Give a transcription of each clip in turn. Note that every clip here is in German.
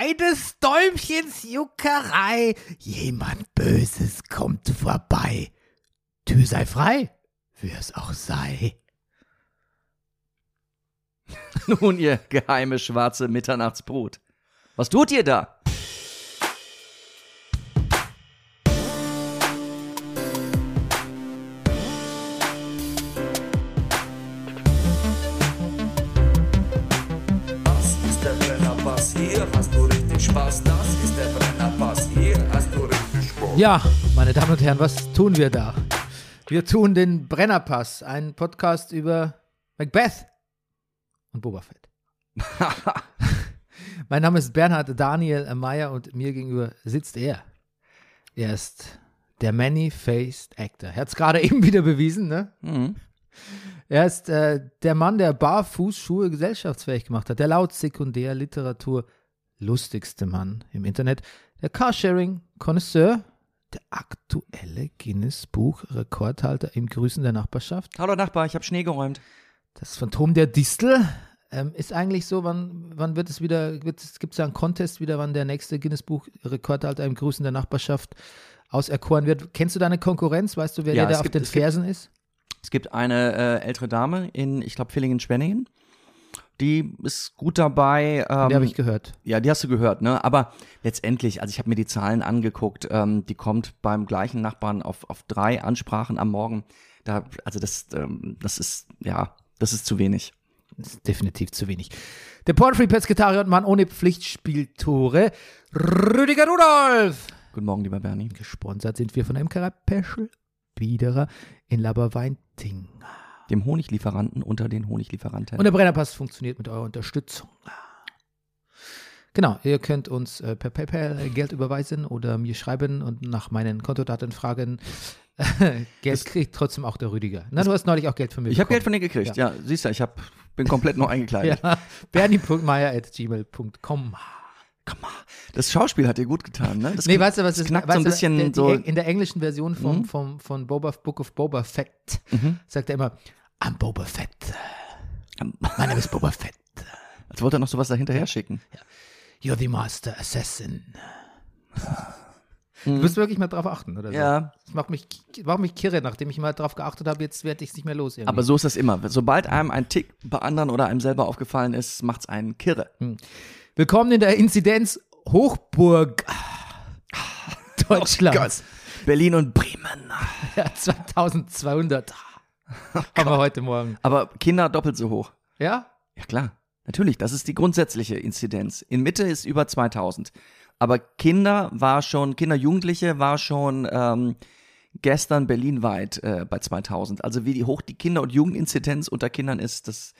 bei des Däumchens Juckerei. Jemand Böses kommt vorbei. Tür sei frei, wie es auch sei. Nun, ihr geheime schwarze Mitternachtsbrut. Was tut ihr da? Ja, meine Damen und Herren, was tun wir da? Wir tun den Brennerpass, einen Podcast über Macbeth und Boba Fett. mein Name ist Bernhard Daniel Meyer und mir gegenüber sitzt er. Er ist der Many-Faced Actor. Er hat es gerade eben wieder bewiesen, ne? Mhm. Er ist äh, der Mann, der Barfußschuhe gesellschaftsfähig gemacht hat, der laut Sekundärliteratur lustigste Mann im Internet, der Carsharing-Konnoisseur, der aktuelle Guinness-Buch-Rekordhalter im Grüßen der Nachbarschaft, Hallo Nachbar, ich habe Schnee geräumt. das Phantom der Distel. Ähm, ist eigentlich so, wann, wann wird es wieder, gibt es da einen Contest wieder, wann der nächste Guinness-Buch-Rekordhalter im Grüßen der Nachbarschaft auserkoren wird? Kennst du deine Konkurrenz? Weißt du, wer Ja, dir da es auf gibt- den es gibt- Fersen ist? Es gibt eine äh, ältere Dame in, ich glaube, Villingen-Schwenningen. Die ist gut dabei. Ähm, Die habe ich gehört. Ja, die hast du gehört, ne? Aber letztendlich, also ich habe mir die Zahlen angeguckt, ähm, die kommt beim gleichen Nachbarn auf, auf drei Ansprachen am Morgen. Da, also das, ähm, das ist, ja, das ist zu wenig. Das ist definitiv zu wenig. Der Pornfree Pesketarier und Mann ohne Pflichtspieltore, Rüdiger Rudolf. Guten Morgen, lieber Bernie. Gesponsert sind wir von MKR Peschel, Biederer in Laberweinting. Dem Honiglieferanten unter den Honiglieferanten. Und der Brennerpass funktioniert mit eurer Unterstützung. Genau, ihr könnt uns äh, per PayPal Geld überweisen oder mir schreiben und nach meinen Kontodaten fragen. Geld kriegt trotzdem auch der Rüdiger. Na, du hast neulich auch Geld von mir ich habe Geld von dir gekriegt, ja. siehst du, ich hab, bin komplett noch eingekleidet. Ja, bernie.meier.gmail.com. Das Schauspiel hat dir gut getan, ne? Das Nee, weißt du, was das ist? knackt so ein bisschen der, so. In der englischen Version vom, Mhm. vom, von Boba, Book of Boba Fett sagt er immer, I'm Boba Fett. My name is Boba Fett. Als wollte er noch sowas dahinterher schicken. You're the Master Assassin. Du musst wirklich mal drauf achten, oder so. Mhm. Ja. Das macht mich, macht mich kirre, nachdem ich mal drauf geachtet habe, jetzt werde ich es nicht mehr los. Irgendwie. Aber so ist das immer. Sobald einem ein Tick bei anderen oder einem selber aufgefallen ist, macht's einen kirre. Willkommen in der Inzidenz Hochburg Deutschlands. Berlin und Bremen. Ja, 2200 haben wir heute Morgen. Aber Kinder doppelt so hoch. Ja? Ja klar, natürlich. Das ist die grundsätzliche Inzidenz. In Mitte ist über 2000. Aber Kinder war schon, Kinder, Jugendliche war schon ähm, gestern berlinweit äh, bei 2000. Also wie hoch die Kinder- und Jugendinzidenz unter Kindern ist, das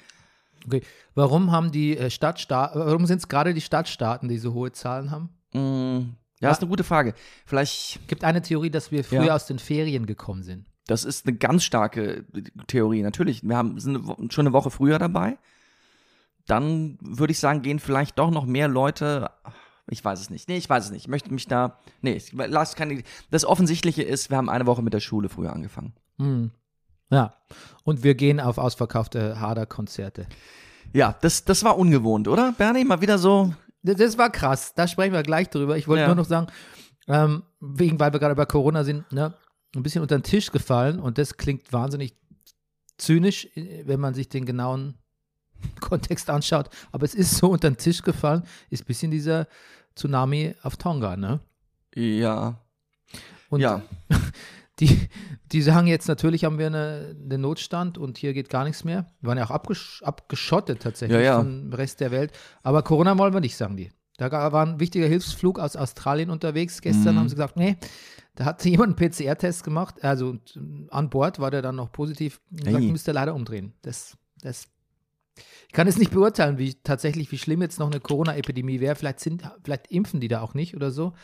Okay. Warum haben die äh, Stadtstaaten, warum sind es gerade die Stadtstaaten, die so hohe Zahlen haben? mh, ja, ist eine gute Frage. Vielleicht Gibt eine Theorie, dass wir früher Ja. aus den Ferien gekommen sind. Das ist eine ganz starke Theorie. Natürlich, wir haben, sind schon eine Woche früher dabei. Dann würde ich sagen, gehen vielleicht doch noch mehr Leute. Ich weiß es nicht. Nee, ich weiß es nicht. Ich möchte mich da. Nee, ich lass keine. Das Offensichtliche ist, wir haben eine Woche mit der Schule früher angefangen. Hm. Ja. Und wir gehen auf ausverkaufte Hader-Konzerte. Ja, das, das war ungewohnt, oder? Bernie, mal wieder so. Das, das war krass. Da sprechen wir gleich drüber. Ich wollte Ja. nur noch sagen, ähm, wegen, weil wir gerade bei Corona sind, ne, ein bisschen unter den Tisch gefallen und das klingt wahnsinnig zynisch, äh, wenn man sich den genauen Kontext anschaut. Aber es ist so unter den Tisch gefallen, ist ein bisschen dieser Tsunami auf Tonga, ne? Ja. Und Ja. die, die sagen jetzt, natürlich haben wir eine, einen Notstand und hier geht gar nichts mehr. Wir waren ja auch abgesch abgeschottet tatsächlich Ja, ja. vom Rest der Welt. Aber Corona wollen wir nicht, sagen die. Da war ein wichtiger Hilfsflug aus Australien unterwegs. Gestern Mhm. haben sie gesagt, nee, da hat jemand einen PCR-Test gemacht. Also an Bord war der dann noch positiv. Und Gesagt, Ei. müsst ihr leider umdrehen. Das, das ich kann es nicht beurteilen, wie tatsächlich, wie schlimm jetzt noch eine Corona-Epidemie wäre. Vielleicht sind, vielleicht impfen die da auch nicht oder so.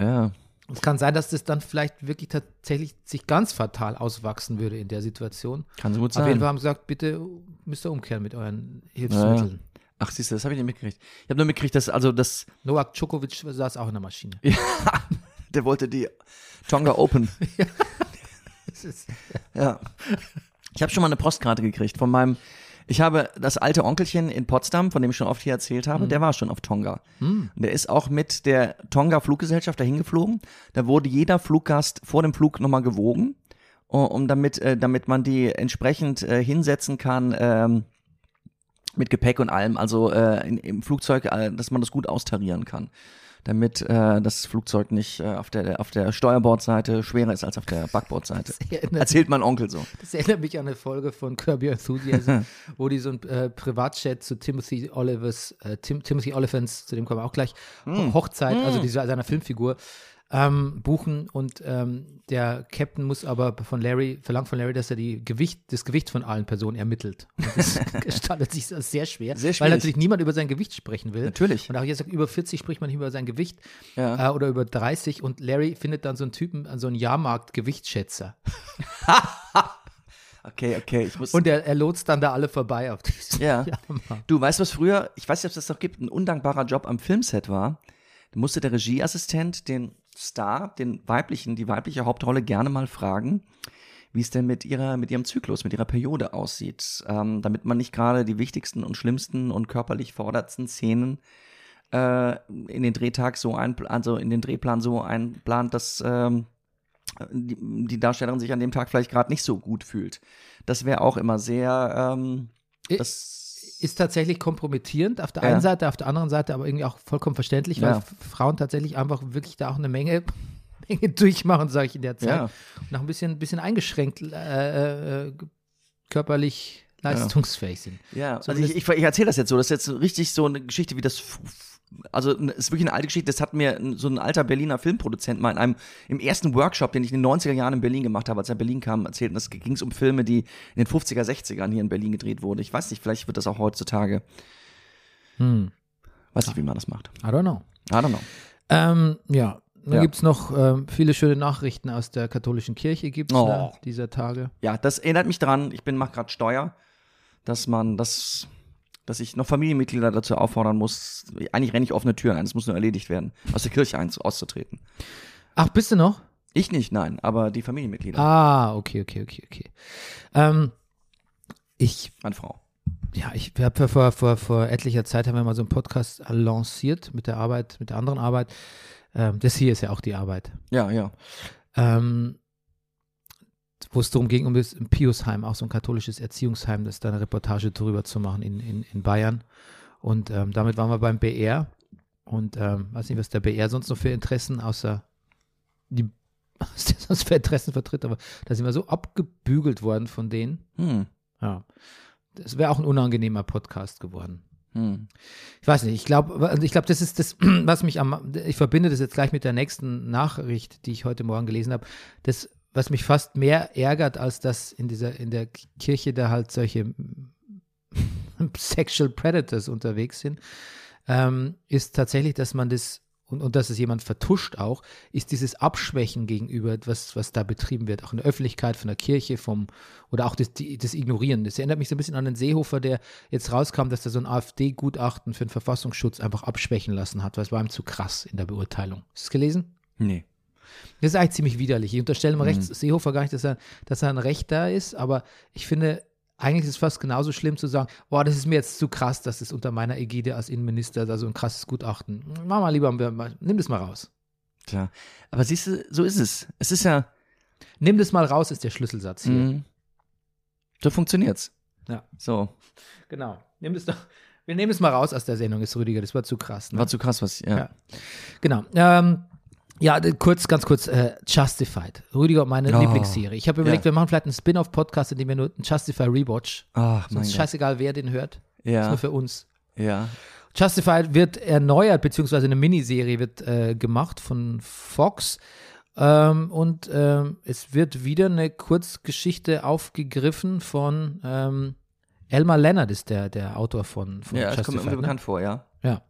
Ja. Es kann sein, dass das dann vielleicht wirklich tatsächlich sich ganz fatal auswachsen würde in der Situation. Kann so gut Auf jeden sein. Fall haben sie gesagt, bitte müsst ihr umkehren mit euren Hilfsmitteln. Ach, siehst du, das habe ich nicht mitgekriegt. Ich habe nur mitgekriegt, dass, also das, Novak Djokovic saß auch in der Maschine. der wollte die Tonga Open. Ja. Ich habe schon mal eine Postkarte gekriegt von meinem Ich habe das alte Onkelchen in Potsdam, von dem ich schon oft hier erzählt habe, der war schon auf Tonga. Und der ist auch mit der Tonga Fluggesellschaft dahin geflogen. Da wurde jeder Fluggast vor dem Flug nochmal gewogen, um um damit, äh, damit man die entsprechend äh, hinsetzen kann. Ähm, mit Gepäck und allem, also äh, in, im Flugzeug, äh, dass man das gut austarieren kann, damit äh, das Flugzeug nicht äh, auf der auf der Steuerbordseite schwerer ist als auf der Backbordseite. Erzählt mein Onkel so. Das erinnert mich an eine Folge von Kirby Enthusiasm, wo die so ein äh, Privatchat zu Timothy Olivers, äh, Tim, Timothy Oliphants, zu dem kommen wir auch gleich, Ho- Hochzeit, also dieser, seiner Filmfigur, ähm, buchen und ähm, der Captain muss aber von Larry, verlangt von Larry, dass er die Gewicht, das Gewicht von allen Personen ermittelt. Und das gestaltet sich als sehr schwer, Sehr weil natürlich niemand über sein Gewicht sprechen will. Natürlich. Und auch jetzt über 40 spricht man nicht über sein Gewicht Ja. äh, oder über 30 und Larry findet dann so einen Typen, so einen Jahrmarkt-Gewichtsschätzer. Okay, okay, ich muss. Und er, er lotst dann da alle vorbei auf diesen Ja. Du weißt, was früher, ich weiß nicht, ob es das noch gibt, ein undankbarer Job am Filmset war. Da musste der Regieassistent den Star, den weiblichen, die weibliche Hauptrolle gerne mal fragen, wie es denn mit ihrer, mit ihrem Zyklus, mit ihrer Periode aussieht, ähm, damit man nicht gerade die wichtigsten und schlimmsten und körperlich forderndsten Szenen äh, in den Drehtag so ein, also in den Drehplan so einplant, dass ähm, die, die Darstellerin sich an dem Tag vielleicht gerade nicht so gut fühlt. Das wäre auch immer sehr, ähm, das Ist tatsächlich kompromittierend auf der Ja. einen Seite, auf der anderen Seite aber irgendwie auch vollkommen verständlich, weil Ja. Frauen tatsächlich einfach wirklich da auch eine Menge, Menge durchmachen, sage ich in der Zeit. Ja. Und auch ein bisschen, bisschen eingeschränkt äh, äh, körperlich leistungsfähig sind. Ja, also Zumindest- ich, ich, ich erzähle das jetzt so. Das ist jetzt richtig so eine Geschichte, wie das. Also es ist wirklich eine alte Geschichte. Das hat mir so ein alter Berliner Filmproduzent mal in einem im ersten Workshop, den ich in den 90er Jahren in Berlin gemacht habe, als er in Berlin kam, erzählt. Und das ging es um Filme, die in den 50er, 60ern hier in Berlin gedreht wurden. Ich weiß nicht, vielleicht wird das auch heutzutage. Hm. Weiß nicht, wie man das macht. I don't know. I don't know. Ähm, ja, dann Ja. gibt es noch ähm, viele schöne Nachrichten aus der katholischen Kirche, gibt es Oh. ne, dieser Tage. Ja, das erinnert mich dran. Ich bin mache gerade Steuer, dass man das, dass ich noch Familienmitglieder dazu auffordern muss. Eigentlich renne ich offene Türen ein. Es muss nur erledigt werden, aus der Kirche ein, auszutreten. Ach, bist du noch? Ich nicht, nein, aber die Familienmitglieder. Ah, okay, okay, okay, okay. Ähm, ich Meine Frau. Ja, ich habe vor, vor, vor etlicher Zeit haben wir mal so einen Podcast lanciert mit der Arbeit, mit der anderen Arbeit. Ähm, das hier ist ja auch die Arbeit. Ja, ja. Ähm, wo es darum ging, um das Piusheim, auch so ein katholisches Erziehungsheim, das da eine Reportage drüber zu machen in, in, in Bayern. Und ähm, damit waren wir beim BR. Und ähm, weiß nicht, was der BR sonst noch für Interessen außer die, was der sonst für Interessen vertritt, aber da sind wir so abgebügelt worden von denen. Hm. Ja. Das wäre auch ein unangenehmer Podcast geworden. Hm. Ich weiß nicht, ich glaube, also ich glaube, das ist das, was mich am, ich verbinde das jetzt gleich mit der nächsten Nachricht, die ich heute Morgen gelesen habe. Das, was mich fast mehr ärgert, als dass in dieser, in der Kirche da halt solche Sexual Predators unterwegs sind, ähm, ist tatsächlich, dass man das und, und dass es jemand vertuscht auch, ist dieses Abschwächen gegenüber, was, was da betrieben wird, auch in der Öffentlichkeit, von der Kirche, vom, oder auch das, die, das Ignorieren. Das erinnert mich so ein bisschen an den Seehofer, der jetzt rauskam, dass er so ein AfD-Gutachten für den Verfassungsschutz einfach abschwächen lassen hat, weil es war ihm zu krass in der Beurteilung. Hast du es gelesen? Nee. Das ist eigentlich ziemlich widerlich. Ich unterstelle mal rechts Seehofer gar nicht, dass er, dass er ein Rechter ist, aber ich finde, eigentlich ist es fast genauso schlimm zu sagen, boah, das ist mir jetzt zu krass, dass es unter meiner Ägide als Innenminister da so ein krasses Gutachten. Mach mal lieber, nimm das mal raus. Tja. Aber siehst du, so ist es. Es ist ja. Nimm das mal raus, ist der Schlüsselsatz hier. Hm. So funktioniert's. Ja. So. Genau. Nimm das doch. Wir nehmen es mal raus aus der Sendung, ist Rüdiger. Das war zu krass. Ne? War zu krass, was. Ja. Ja. Genau. Ähm, ja, kurz, ganz kurz, äh, Justified. Rüdiger, meine Oh. Lieblingsserie. Ich habe überlegt, Ja. wir machen vielleicht einen Spin-off-Podcast, in dem wir nur einen Justify Rewatch. Ach, Sonst mein ist Gott. scheißegal, wer den hört. Ist Ja. nur für uns. Ja. Justified wird erneuert, beziehungsweise eine Miniserie wird äh, gemacht von Fox. Ähm, und ähm, es wird wieder eine Kurzgeschichte aufgegriffen von ähm, Elmar Leonard, ist der, der Autor von, von Ja, das kommt mir ne? bekannt vor, ja. Ja.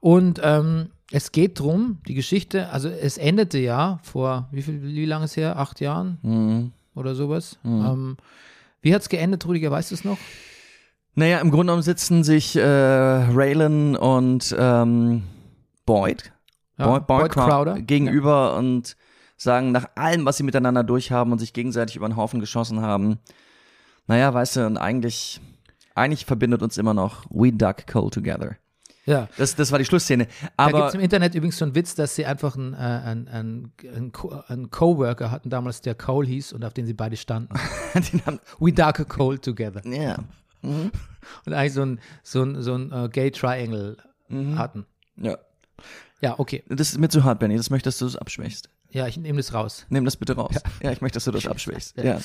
Und ähm, es geht drum, die Geschichte, also es endete ja vor, wie viel, wie lange ist her? Acht Jahren Mhm. oder sowas. Ähm, wie hat es geendet, Rüdiger, weißt du es noch? Naja, im Grunde genommen sitzen sich äh, Raylan und ähm, Boyd, Ja, Boyd, Boyd, Boyd Crow- Crowder. gegenüber und sagen, nach allem, was sie miteinander durchhaben und sich gegenseitig über den Haufen geschossen haben, naja, weißt du, und eigentlich, eigentlich verbindet uns immer noch We Duck Cold Together. Ja. Das, das war die Schlussszene. Da gibt Aber es im Internet übrigens so einen Witz, dass sie einfach einen, äh, einen, einen, einen, Co einen Coworker hatten damals, der Cole hieß und auf den sie beide standen. den haben, We a Cole together. ja. Und eigentlich so ein, so ein, so ein äh, Gay Triangle Mhm. hatten. ja. Ja, okay. Das ist mir zu hart, Benny. Das möchte, dass du das abschwächst. Ja, ich nehme das raus. Nimm das bitte raus. Ja, ich möchte, dass du das abschwächst. Ja.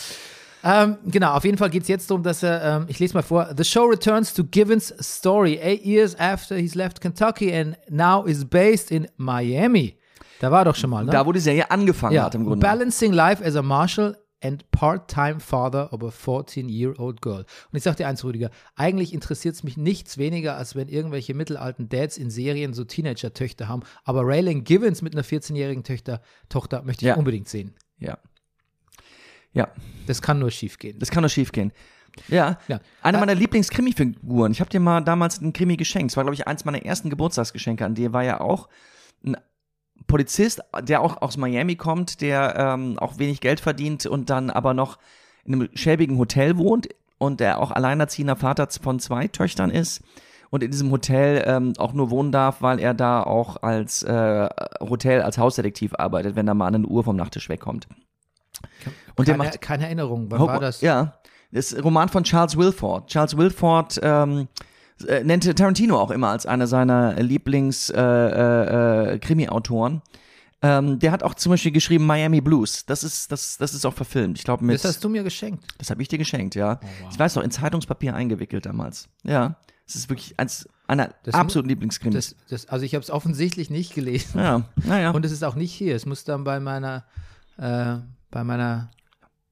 Ähm, genau, auf jeden Fall geht es jetzt darum, dass er, ähm, ich lese mal vor, The show returns to Givens' story eight years after he's left Kentucky and now is based in Miami. Da war er doch schon mal, ne? Da, wo die Serie angefangen ja, hat im Grunde. Balancing life as a marshal and part-time father of a 14-year-old girl. Und ich sag dir eins, Rüdiger, eigentlich interessiert es mich nichts weniger, als wenn irgendwelche mittelalten Dads in Serien so Teenager-Töchter haben. Aber Raylan Givens mit einer 14-jährigen Tochter, Tochter möchte ich Ja. unbedingt sehen. Ja. Ja, Das kann nur schief gehen. das kann doch schief gehen. Ja, Ja. eine meiner Lieblings-Krimi-Figuren. Ich habe dir mal damals einen Krimi geschenkt. Es war, glaube ich, eins meiner ersten Geburtstagsgeschenke an dir. War ja auch ein Polizist, der auch aus Miami kommt, der ähm, auch wenig Geld verdient und dann aber noch in einem schäbigen Hotel wohnt und der auch alleinerziehender Vater von zwei Töchtern ist und in diesem Hotel ähm, auch nur wohnen darf, weil er da auch als äh, Hotel als Hausdetektiv arbeitet, wenn da mal eine Uhr vom Nachttisch wegkommt. Und der keine, macht keine Erinnerung. Wann Ho- war das? Ja, das ist ein Roman von Charles Wilford. Charles Wilford ähm, äh, nannte Tarantino auch immer als einer seiner Lieblings-Krimi-Autoren. Äh, äh, Krimi-Autoren. ähm, der hat auch zum Beispiel geschrieben Miami Blues. Das ist, das, das ist auch verfilmt. Ich glaube, mit. Das hast du mir geschenkt. Das habe ich dir geschenkt, ja. Oh, wow. Ich weiß noch, in Zeitungspapier eingewickelt damals. Ja. Es ist wirklich eins einer Das- absoluten Lieblingskrimis. Also ich habe es offensichtlich nicht gelesen. ja, naja. Und es ist auch nicht hier. Es muss dann bei meiner, äh, bei meiner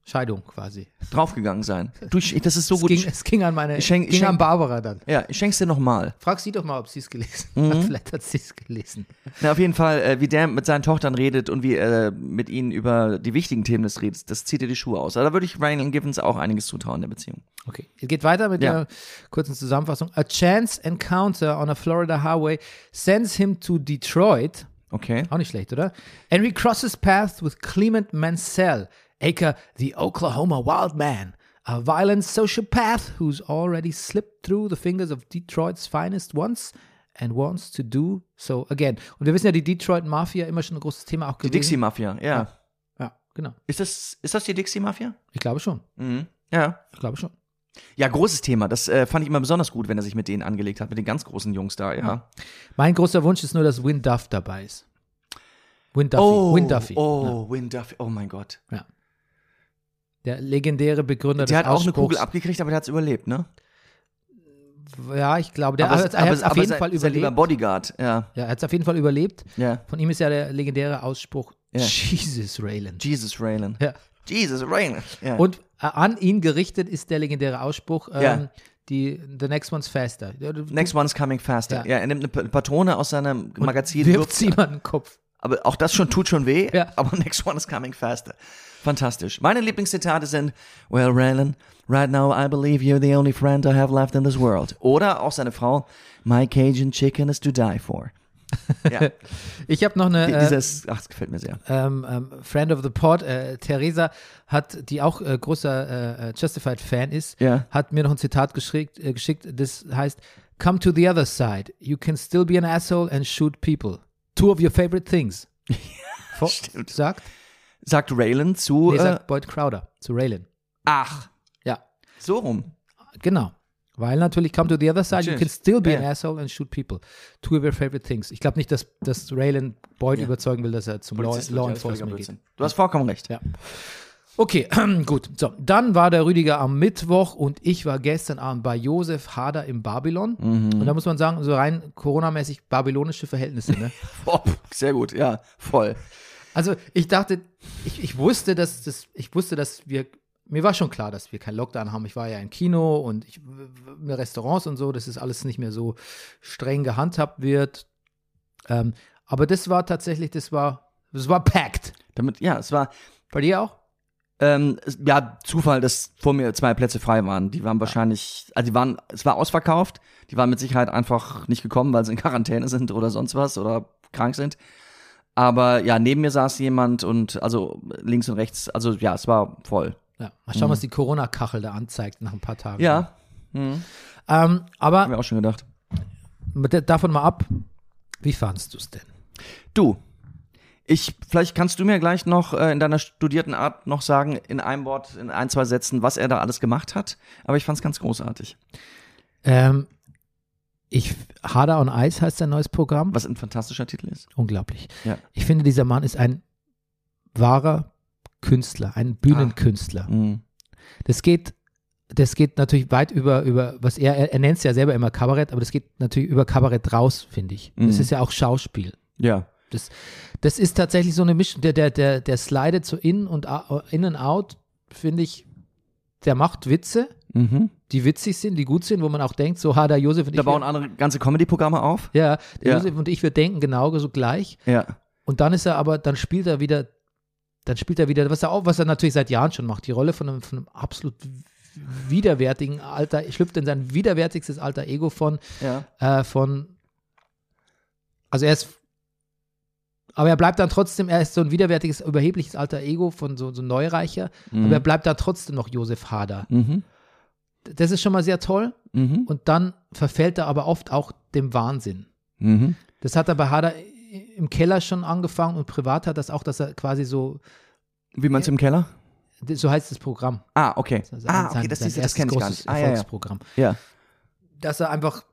Scheidung quasi. draufgegangen sein. Du, ich- das ist so es, gut. ging, es ging an meine, Ich schenk- ging ich schenk- an Barbara dann. ja, ich schenk's dir nochmal. Frag sie doch mal, ob sie es gelesen Mhm. hat. Vielleicht hat sie es gelesen. Na, auf jeden Fall, äh, wie der mit seinen Tochtern redet und wie er mit ihnen über die wichtigen Themen des Redens, das zieht dir die Schuhe aus. Also da würde ich Ryan Givens auch einiges zutrauen in der Beziehung. Okay, es geht weiter mit Ja. der kurzen Zusammenfassung. A chance encounter on a Florida highway sends him to Detroit. Okay. Auch nicht schlecht, oder? And recrosses paths with Clement Mansell, aka the Oklahoma Wild Man, a violent sociopath who's already slipped through the fingers of Detroit's finest once and wants to do so again. Und wir wissen ja, die Detroit Mafia immer schon ein großes Thema auch Die gewesen. Dixie Mafia, ja. Ja, genau. Ist das, ist das die Dixie Mafia? Ich glaube schon. Mhm. Ja. Ich glaube schon. Ja, großes Thema. Das äh, fand ich immer besonders gut, wenn er sich mit denen angelegt hat, mit den ganz großen Jungs da, ja. Mein großer Wunsch ist nur, dass Win Duff dabei ist. Win Duffy. Oh, Win Duffy. oh, Win Duffy. Oh mein Gott. Der legendäre Begründer Der des hat auch eine. Kugel abgekriegt, aber der hat's überlebt, ne? Ja, ich glaube, der hat es auf jeden sein, Fall sein lieber überlebt. Bodyguard, ja. Ja, er hat es auf jeden Fall überlebt. Ja. Von ihm ist ja der legendäre Ausspruch Ja. Jesus Raylan. Jesus Raylan. Ja. Jesus Raylan. Ja. Und an ihn gerichtet ist der legendäre Ausspruch, ähm, Ja. die The next one's faster. Next one's coming faster. Ja. Ja, er nimmt eine Pa- Patrone aus seinem und Magazin. wirft sie an den Kopf. Aber auch das schon tut schon weh. Ja. Aber next one is coming faster. Fantastisch. Meine Lieblingszitate sind, Well, Raylan, right now I believe you're the only friend I have left in this world. Oder auch seine Frau, My Cajun chicken is to die for. Ja, Ich habe noch eine die- äh, dieses, ach, das gefällt mir sehr. ähm, ähm, Friend of the Pod, äh, Theresa, hat, die auch äh, großer äh, Justified-Fan ist, Ja. hat mir noch ein Zitat geschickt, äh, geschickt, das heißt, Come to the other side. You can still be an asshole and shoot people. Two of your favorite things. Vor- stimmt. Sagt? Sagt Raylan zu, Nee, äh, sagt Boyd Crowder zu Raylan. ach, Ja, so rum. genau. Weil natürlich come to the other side, you can still be Ja, an asshole and shoot people. Two of your favorite things. Ich glaube nicht, dass, dass Raylan Boyd Ja. überzeugen will, dass er zum Law, Polizist Law Enforcement geht. Du hast vollkommen recht. Ja. Okay, gut. So, dann war der Rüdiger am Mittwoch und ich war gestern Abend bei Josef Hader im Babylon. Mhm. Und da muss man sagen, so rein Corona-mäßig babylonische Verhältnisse. Ne? Oh, sehr gut, ja, voll. Also ich dachte, ich, ich wusste, dass das, ich wusste, dass wir, mir war schon klar, dass wir keinen Lockdown haben. Ich war ja im Kino und ich, in Restaurants und so, dass das alles nicht mehr so streng gehandhabt wird. Ähm, aber das war tatsächlich, das war, das war packed. Damit, ja, es war, Bei dir auch? Ähm, es- ja, Zufall, dass vor mir zwei Plätze frei waren. Die waren wahrscheinlich, also die waren, es war ausverkauft. Die waren mit Sicherheit einfach nicht gekommen, weil sie in Quarantäne sind oder sonst was oder krank sind. Aber ja, neben mir saß jemand und also links und rechts, also ja, es war voll. Ja. Mal schauen, was die Corona-Kachel da anzeigt nach ein paar Tagen. Mhm. Ja, Mhm. Ähm, aber Haben wir auch schon gedacht. mit der- davon mal ab, wie fandst du es denn? Du, ich, vielleicht kannst du mir gleich noch äh, in deiner studierten Art noch sagen, in einem Wort, in ein, zwei Sätzen, was er da alles gemacht hat. Aber ich fand es ganz großartig. Ähm, ich, Harder on Ice heißt sein neues Programm. Was ein fantastischer Titel ist. Unglaublich. Ja. Ich finde, dieser Mann ist ein wahrer Künstler, ein Bühnenkünstler. Mhm. Das geht, das geht natürlich weit über, über was er, er, er nennt es ja selber immer Kabarett, aber das geht natürlich über Kabarett raus, finde ich. Das Mhm. ist ja auch Schauspiel. Ja. Das ist tatsächlich so eine Mischung, der, der, der, der slidet so in und in und out, finde ich, der macht Witze, Mhm. die witzig sind, die gut sind, wo man auch denkt, so Hader Josef und Da ich. bauen wir- andere ganze Comedy-Programme auf. ja, Ja. Josef und ich, wir denken genau so gleich. Ja. Und dann ist er aber, dann spielt er wieder, dann spielt er wieder, was er auch, was er natürlich seit Jahren schon macht, die Rolle von einem, von einem absolut widerwärtigen Alter, schlüpft in sein widerwärtigstes alter Ego von, Ja. äh, von, also er ist, aber er bleibt dann trotzdem, er ist so ein widerwärtiges, überhebliches alter Ego von so, so Neureicher, aber er bleibt dann trotzdem noch Josef Hader. Mhm. Das ist schon mal sehr toll Mhm. und dann verfällt er aber oft auch dem Wahnsinn. Mhm. Das hat er bei Hader im Keller schon angefangen und privat hat das auch, dass er quasi so, Wie meinst du im Keller? so heißt das Programm. Ah, okay. Sein- ah, okay, sein- das, sein ist, das kenne ich gar nicht. Ah, ja, ja. Erfolgsprogramm. ja. Dass er einfach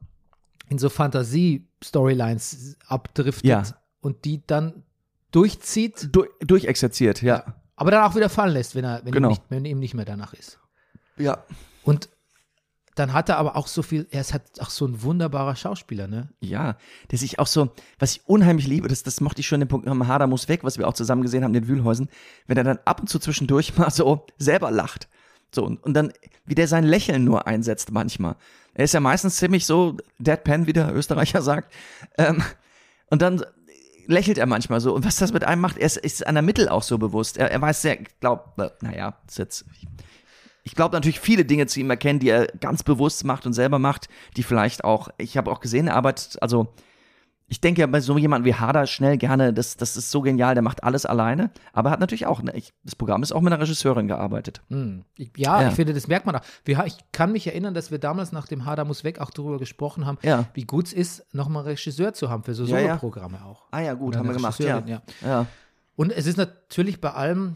in so Fantasie-Storylines abdriftet Ja. und die dann durchzieht, Du, durchexerziert, ja. aber dann auch wieder fallen lässt, wenn, er, wenn, Genau. ihm, nicht, wenn ihm nicht mehr danach ist. Ja. Und dann hat er aber auch so viel, er ist halt auch so ein wunderbarer Schauspieler, ne? Ja, der sich auch so, was ich unheimlich liebe, das, das mochte ich schon im Programm Hader muss weg, was wir auch zusammen gesehen haben den Wühlhäusern, wenn er dann ab und zu zwischendurch mal so selber lacht. So, und, und dann, wie der sein Lächeln nur einsetzt manchmal. Er ist ja meistens ziemlich so deadpan, wie der Österreicher sagt. Ähm, und dann lächelt er manchmal so. Und was das mit einem macht, er ist, ist an der Mittel auch so bewusst. Er, er weiß sehr, glaubt, naja, das ist jetzt, ich glaube natürlich viele Dinge zu ihm erkennen, die er ganz bewusst macht und selber macht, die vielleicht auch, ich habe auch gesehen, er arbeitet, also ich denke ja bei so jemandem wie Hader schnell gerne, das, das ist so genial, der macht alles alleine, aber er hat natürlich auch, ne, ich, das Programm ist auch mit einer Regisseurin gearbeitet. Hm. Ich, ja, Ja. ich finde, das merkt man auch. Wir, ich kann mich erinnern, dass wir damals nach dem Hader muss weg auch darüber gesprochen haben, Ja. wie gut es ist, nochmal Regisseur zu haben für so Ja, ja. Soloprogramme auch. Ah ja, gut, Oder haben wir gemacht, ja. Und es ist natürlich bei allem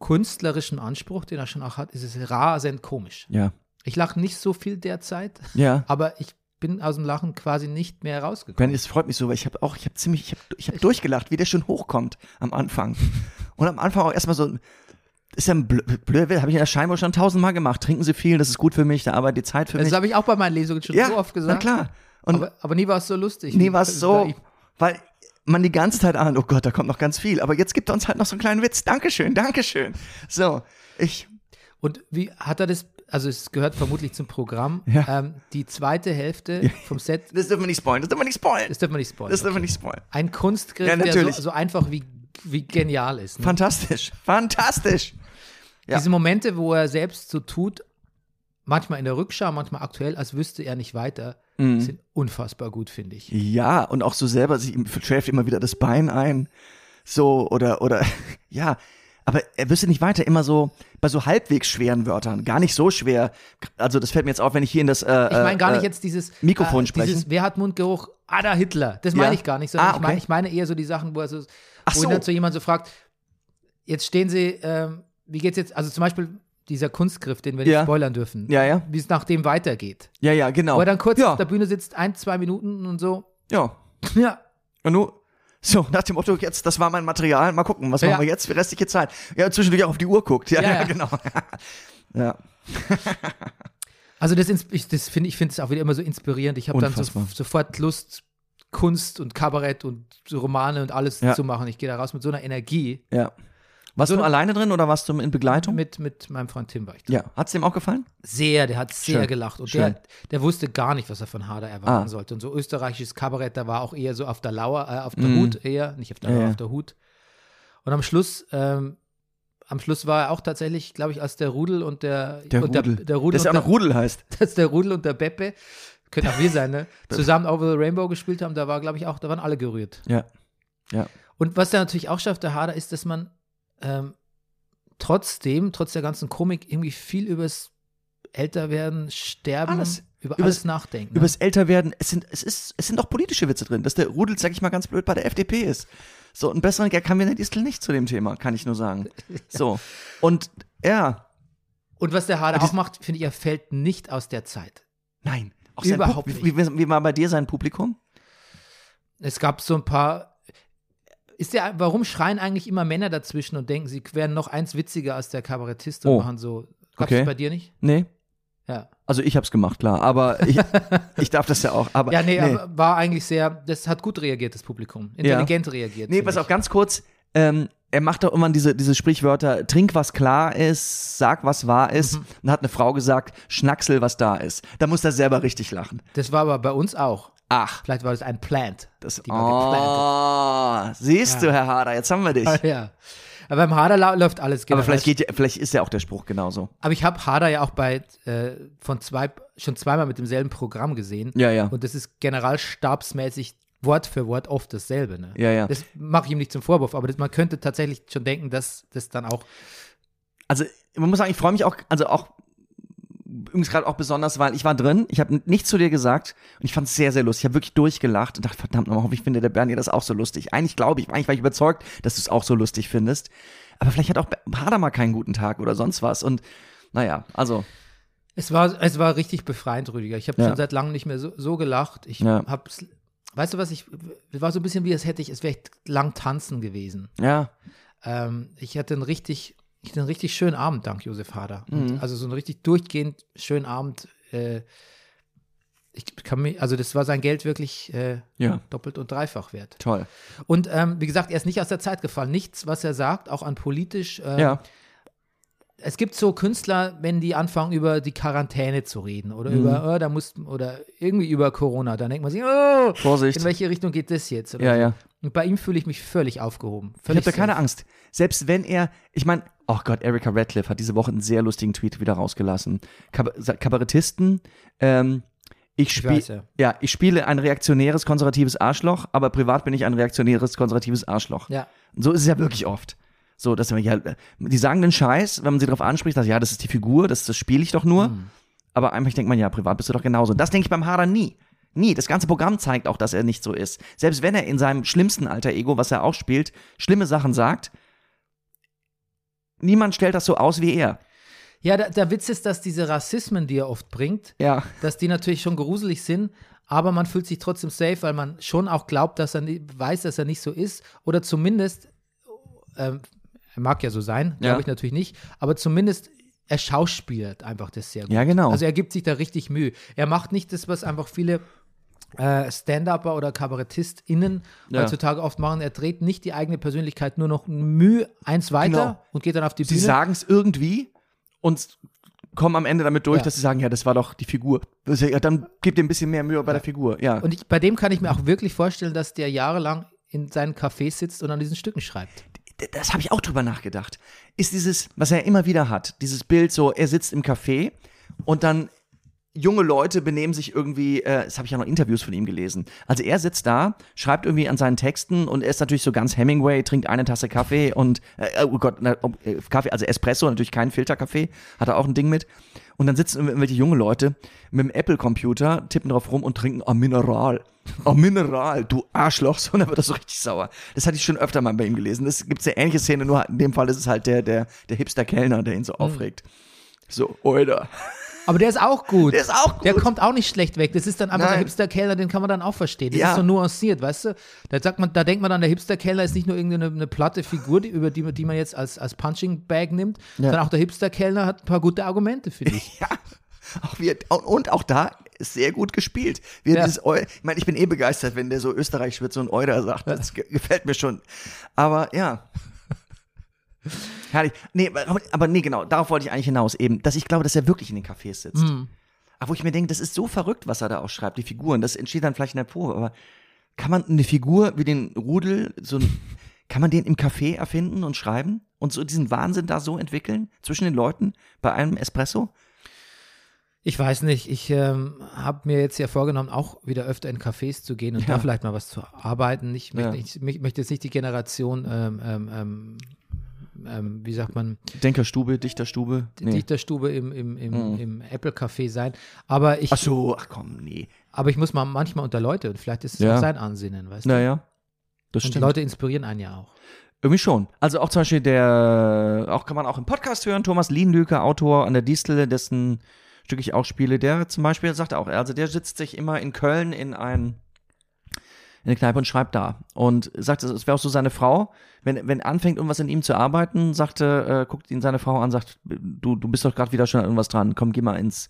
künstlerischen Anspruch, den er schon auch hat, ist es rasend komisch. Ja. Ich lache nicht so viel derzeit, Ja. aber ich bin aus dem Lachen quasi nicht mehr rausgekommen. Ben, es freut mich so, weil ich habe auch, ich habe ziemlich, ich habe ich hab durchgelacht, wie der schon hochkommt am Anfang. Und am Anfang auch erstmal so, ist ja ein blöd, blöd habe ich in der Scheinbar schon tausendmal gemacht. Trinken Sie viel, das ist gut für mich, da arbeitet die Zeit für Das mich. habe ich auch bei meinen Lesungen schon ja, so oft gesagt. klar. Und aber, aber nie war es so lustig. Nee, war es so, Ich- weil man die ganze Zeit ahnt, oh Gott, da kommt noch ganz viel. Aber jetzt gibt er uns halt noch so einen kleinen Witz. Dankeschön, Dankeschön. So, ich, Und wie hat er das, also es gehört vermutlich zum Programm, Ja. ähm, die zweite Hälfte vom Set, das dürfen wir nicht spoilen, das dürfen wir nicht spoilen. das dürfen wir nicht spoilern. Das dürfen wir nicht spoilen. Ein Kunstgriff, Ja, der so, so einfach wie, wie genial ist. Ne? Fantastisch, fantastisch. Diese Momente, wo er selbst so tut, manchmal in der Rückschau, manchmal aktuell, als wüsste er nicht weiter, Mhm. sind unfassbar gut, finde ich. Ja, und auch so selber, sie ihm schläft immer wieder das Bein ein. So, oder, oder, ja. Aber er wüsste nicht weiter, immer so, bei so halbwegs schweren Wörtern, gar nicht so schwer. Also, das fällt mir jetzt auf, wenn ich hier in das, äh, Ich meine gar äh, nicht jetzt dieses Mikrofon äh, sprechen. Dieses, wer hat Mundgeruch? Ah, da Hitler. Das Ja. meine ich gar nicht, sondern Ah, ich, okay. meine, ich meine eher so die Sachen, wo er so, Ach wo so. dann so jemand so fragt, jetzt stehen Sie, ähm, wie geht's jetzt, also zum Beispiel dieser Kunstgriff, den wir nicht Ja. spoilern dürfen, Ja, ja. wie es nach dem weitergeht. Ja, ja, genau. Wo er dann kurz ja, auf der Bühne sitzt, ein, zwei Minuten und so, ja. ja, Und nu, so, nach dem Motto, jetzt, das war mein Material, mal gucken, was Ja. machen wir jetzt für restliche Zeit? Ja, zwischendurch auch auf die Uhr guckt. Ja, Ja, ja, genau. ja. Also das, ich, das finde ich finde es auch wieder immer so inspirierend. Ich habe dann so, sofort Lust, Kunst und Kabarett und so Romane und alles zu machen. Ich gehe da raus mit so einer Energie. ja. Warst So du eine- alleine drin oder warst du in Begleitung? Mit, mit meinem Freund Tim war ich da. ja. Hat's dem auch gefallen? Sehr, der hat sehr Schön. gelacht. Und Schön. der, der wusste gar nicht, was er von Hader erwarten Ah. sollte. Und so österreichisches Kabarett, da war auch eher so auf der Lauer, äh, auf der Mhm. Hut eher, nicht auf der Lauer, ja. auf der Hut. Und am Schluss, ähm, am Schluss war er auch tatsächlich, glaube ich, als der Rudel und der, Der und Rudel. der, der Rudel das ja auch noch Rudel heißt. dass der Rudel und der Beppe, können auch wir sein, ne, zusammen Over the Rainbow gespielt haben, da war, glaube ich, auch, da waren alle gerührt. Ja. Ja. Und was der natürlich auch schafft, der Hader, ist, dass man ähm, trotzdem, trotz der ganzen Komik, irgendwie viel übers älter werden, sterben, Alles. über Übers- alles nachdenken. ne? Übers Älterwerden, es sind, es ist, es sind auch politische Witze drin, dass der Rudel, sag ich mal ganz blöd, bei der FDP ist. So, einen besseren Gag haben wir in der Distel nicht zu dem Thema, kann ich nur sagen. So. Und, ja, Und was der Hader auch macht, finde ich, er fällt nicht aus der Zeit. nein. Auch Überhaupt Pub- nicht. Wie, wie, wie war bei dir sein Publikum? Es gab so ein paar. Ist der, warum schreien eigentlich immer Männer dazwischen und denken, sie wären noch eins witziger als der Kabarettist und Oh. machen so. Gab's Okay. bei dir nicht? Nee. Ja. Also ich hab's gemacht, klar, aber ich, ich darf das ja auch. Aber, Ja, nee, Aber war eigentlich sehr, das hat gut reagiert, das Publikum. Intelligent reagiert. Nee, pass auf, ganz kurz. Ähm, er macht doch immer diese, diese Sprichwörter, trink was klar ist, sag was wahr ist. Mhm. Und hat eine Frau gesagt, schnacksel was da ist. Da muss er selber richtig lachen. Das war aber bei uns auch. Ach, Vielleicht war das ein Plant. das Die war oh, siehst du, Herr Hader, jetzt haben wir dich. Ja. Aber beim Hader lau- läuft alles Aber generell. vielleicht geht ja, vielleicht ist ja auch der Spruch genauso. Aber ich habe Hader ja auch bei äh, von zwei schon zweimal mit demselben Programm gesehen. Ja, ja. Und das ist generalstabsmäßig Wort für Wort oft dasselbe. Ne? Ja, ja. Das mache ich ihm nicht zum Vorwurf, aber das, man könnte tatsächlich schon denken, dass das dann auch. Also, man muss sagen, ich freue mich auch, also auch übrigens gerade auch besonders, weil ich war drin, ich habe nichts zu dir gesagt und ich fand es sehr, sehr lustig. Ich habe wirklich durchgelacht und dachte, verdammt nochmal, hoffentlich findet der Bernie das auch so lustig. Eigentlich glaube ich, eigentlich war ich überzeugt, dass du es auch so lustig findest. Aber vielleicht hat auch Hader mal keinen guten Tag oder sonst was. Und naja, also, Es war, es war richtig befreiend, Rüdiger. Ich habe Ja. schon seit langem nicht mehr so, so gelacht. Ich Ja. hab's, weißt du was, ich es war so ein bisschen wie, als hätte ich, es wäre echt lang tanzen gewesen. ja, Ähm, ich hatte einen richtig, ich hatte einen richtig schönen Abend, dank Josef Hader. Mhm. Also so einen richtig durchgehend schönen Abend. Äh, ich kann mich, also das war sein Geld wirklich äh, Ja. doppelt und dreifach wert. toll. Und ähm, wie gesagt, er ist nicht aus der Zeit gefallen. Nichts, was er sagt, auch an politisch. Äh, Ja, Es gibt so Künstler, wenn die anfangen, über die Quarantäne zu reden oder Mhm. über, oh, da muss, oder irgendwie über Corona, dann denkt man sich, oh, Vorsicht. in welche Richtung geht das jetzt? Oder Ja, so. ja. Und bei ihm fühle ich mich völlig aufgehoben. Ich Völlig habe da keine. Angst. Selbst wenn er, ich meine, oh Gott, Erika Radcliffe hat diese Woche einen sehr lustigen Tweet wieder rausgelassen. Kab Kabarettisten, ähm, ich spiele, weiß, ja. ja, ich spiele ein reaktionäres, konservatives Arschloch, aber privat bin ich ein reaktionäres, konservatives Arschloch. Ja. Und so ist es ja wirklich oft. So, dass ja, die sagen den Scheiß, wenn man sie darauf anspricht, dass ja, das ist die Figur, das, das spiele ich doch nur. Mhm. Aber einfach denkt man, ja, privat bist du doch genauso. Das denke ich beim Hader nie. Nie. Das ganze Programm zeigt auch, dass er nicht so ist. Selbst wenn er in seinem schlimmsten Alter Ego, was er auch spielt, schlimme Sachen sagt, niemand stellt das so aus wie er. Ja, der, der Witz ist, dass diese Rassismen, die er oft bringt, Ja. dass die natürlich schon gruselig sind, aber man fühlt sich trotzdem safe, weil man schon auch glaubt, dass er weiß, dass er nicht so ist. Oder zumindest, ähm, mag ja so sein, glaube Ja. ich natürlich nicht, aber zumindest er schauspielert einfach das sehr gut. Ja, genau. Also er gibt sich da richtig Mühe. Er macht nicht das, was einfach viele äh, Stand-Upper oder KabarettistInnen Ja. heutzutage oft machen. Er dreht nicht die eigene Persönlichkeit nur noch Mühe eins weiter Genau. und geht dann auf die Sie Bühne. sagen es irgendwie und kommen am Ende damit durch, Ja. dass sie sagen, ja, das war doch die Figur. Ist Ja, dann gibt ihr ein bisschen mehr Mühe bei der Figur. Ja. Und ich, bei dem kann ich mir auch wirklich vorstellen, dass der jahrelang in seinen Cafés sitzt und an diesen Stücken schreibt. Das habe ich auch drüber nachgedacht. Ist dieses, was er immer wieder hat, dieses Bild so, er sitzt im Café und dann junge Leute benehmen sich irgendwie, äh, das habe ich ja noch Interviews von ihm gelesen. Also er sitzt da, schreibt irgendwie an seinen Texten und er ist natürlich so ganz Hemingway, trinkt eine Tasse Kaffee und, äh, oh Gott, na, äh, Kaffee, also Espresso, natürlich kein Filterkaffee, hat er auch ein Ding mit. Und dann sitzen irgendwelche junge Leute mit dem Apple-Computer, tippen drauf rum und trinken am Mineral. Am Mineral, du Arschloch. So, und dann wird er so richtig sauer. Das hatte ich schon öfter mal bei ihm gelesen. Das gibt eine ähnliche Szene, nur in dem Fall ist es halt der, der, der Hipster-Kellner, der ihn so aufregt. So, Oida. Aber der ist auch gut. Der ist auch gut. Der kommt auch nicht schlecht weg. Das ist dann einfach Nein. der Hipster-Kellner, den kann man dann auch verstehen. Das Ja. ist so nuanciert, weißt du? Da, sagt man, da denkt man dann, der Hipster-Kellner ist nicht nur irgendeine eine platte Figur, die, über die, die man jetzt als, als Punching-Bag nimmt, sondern auch der Hipster-Kellner hat ein paar gute Argumente für dich. Ja. Auch wir, und auch da ist sehr gut gespielt. Wie Ja. dieses Eu, ich meine, ich bin eh begeistert, wenn der so österreichisch wird, so ein Euder sagt. Das ge- gefällt mir schon. Aber ja. Herrlich. Nee, aber, nee, genau, darauf wollte ich eigentlich hinaus eben, dass ich glaube, dass er wirklich in den Cafés sitzt. Aber wo ich mir denke, das ist so verrückt, was er da auch schreibt, die Figuren. Das entsteht dann vielleicht in der Probe, aber kann man eine Figur wie den Rudel, so ein, kann man den im Café erfinden und schreiben und so diesen Wahnsinn da so entwickeln zwischen den Leuten bei einem Espresso? Ich weiß nicht, ich ähm, habe mir jetzt ja vorgenommen, auch wieder öfter in Cafés zu gehen und Ja. da vielleicht mal was zu arbeiten. Ich möchte, Ja. ich, ich möchte jetzt nicht die Generation ähm, ähm, ähm, wie sagt man, Denkerstube, Dichterstube. Nee. Dichterstube im, im, im, Mhm. im Apple-Café sein. Aber ich, Ach so, ach komm, nee. aber ich muss mal manchmal unter Leute und vielleicht ist es Ja. auch sein Ansinnen, weißt du? Naja, das Und stimmt. Leute inspirieren einen ja auch. Irgendwie schon. Also auch zum Beispiel der, auch kann man auch im Podcast hören, Thomas Lienlüke, Autor an der Distel, dessen Stück ich auch spiele, der zum Beispiel sagt auch, also der sitzt sich immer in Köln in ein in eine Kneipe und schreibt da. Und sagt, es wäre auch so seine Frau, wenn, wenn anfängt, irgendwas in ihm zu arbeiten, sagte, äh, guckt ihn seine Frau an, sagt, du, du bist doch gerade wieder schon an irgendwas dran, komm, geh mal ins,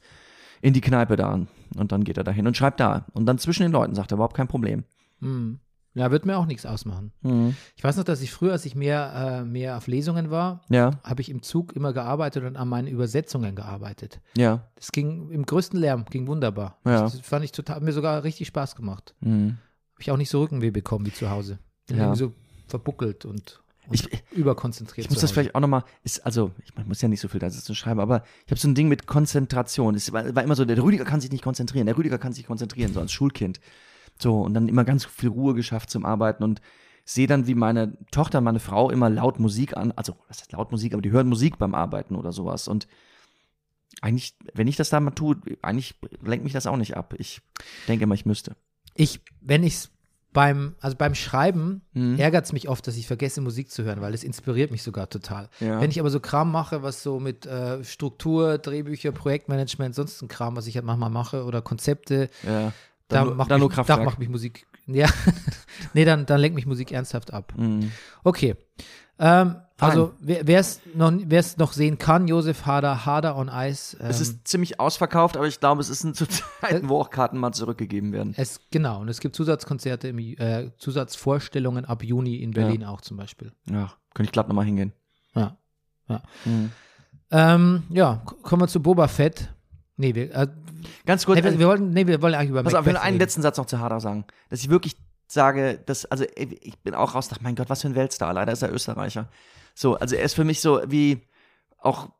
in die Kneipe da. Und dann geht er dahin und schreibt da. Und dann zwischen den Leuten sagt er, überhaupt kein Problem. Hm. Ja, wird mir auch nichts ausmachen. Mhm. Ich weiß noch, dass ich früher, als ich mehr, äh, mehr auf Lesungen war, Ja, habe ich im Zug immer gearbeitet und an meinen Übersetzungen gearbeitet. ja. Das ging im größten Lärm, ging wunderbar. Ja. Das fand ich total, hat mir sogar richtig Spaß gemacht. Mhm. Habe ich auch nicht so Rückenweh bekommen wie zu Hause. Bin Ja. irgendwie so verbuckelt und, und Ich- überkonzentriert. Ich muss das vielleicht auch nochmal, ist, also, ich man muss ja nicht so viel da sitzen und schreiben, aber ich habe so ein Ding mit Konzentration. Es war, war immer so, der Rüdiger kann sich nicht konzentrieren, der Rüdiger kann sich konzentrieren, so als Schulkind. So, und dann immer ganz viel Ruhe geschafft zum Arbeiten und sehe dann, wie meine Tochter, meine Frau immer laut Musik an, also, was heißt laut Musik, aber die hören Musik beim Arbeiten oder sowas. Und eigentlich, wenn ich das da mal tue, eigentlich lenkt mich das auch nicht ab. Ich denke immer, ich müsste. Ich, wenn ich es beim, also beim Schreiben Mhm. ärgert es mich oft, dass ich vergesse, Musik zu hören, weil es inspiriert mich sogar total. Ja. Wenn ich aber so Kram mache, was so mit äh, Struktur, Drehbücher, Projektmanagement, sonst ein Kram, was ich halt manchmal mache oder Konzepte, Ja. da Dann, nur- macht dann mich, da macht mich Musik, ja, nee, dann, dann lenkt mich Musik ernsthaft ab. Mhm. Okay. Ähm, also, wer es noch, wer's noch sehen kann, Josef Hader, Hader on Ice. Ähm, Es ist ziemlich ausverkauft, aber ich glaube, es ist ein zu Äh, Zeiten, wo auch Karten mal zurückgegeben werden. es, genau, und es gibt Zusatzkonzerte, im, äh, Zusatzvorstellungen ab Juni in Berlin auch zum Beispiel. Ja, könnte ich glatt nochmal hingehen. Ja. Mhm. Ähm, ja, kommen wir zu Boba Fett. Nee, wir, äh, Ganz kurz, nee, wir, also, wir, wollten, nee, wir wollen eigentlich über pass auf, ich will einen reden. letzten Satz noch zu Hader sagen. Dass ich wirklich sage, dass, also ey, ich bin auch raus, dachte, mein Gott, was für ein Weltstar. Leider ist er Österreicher. So, also er ist für mich so wie auch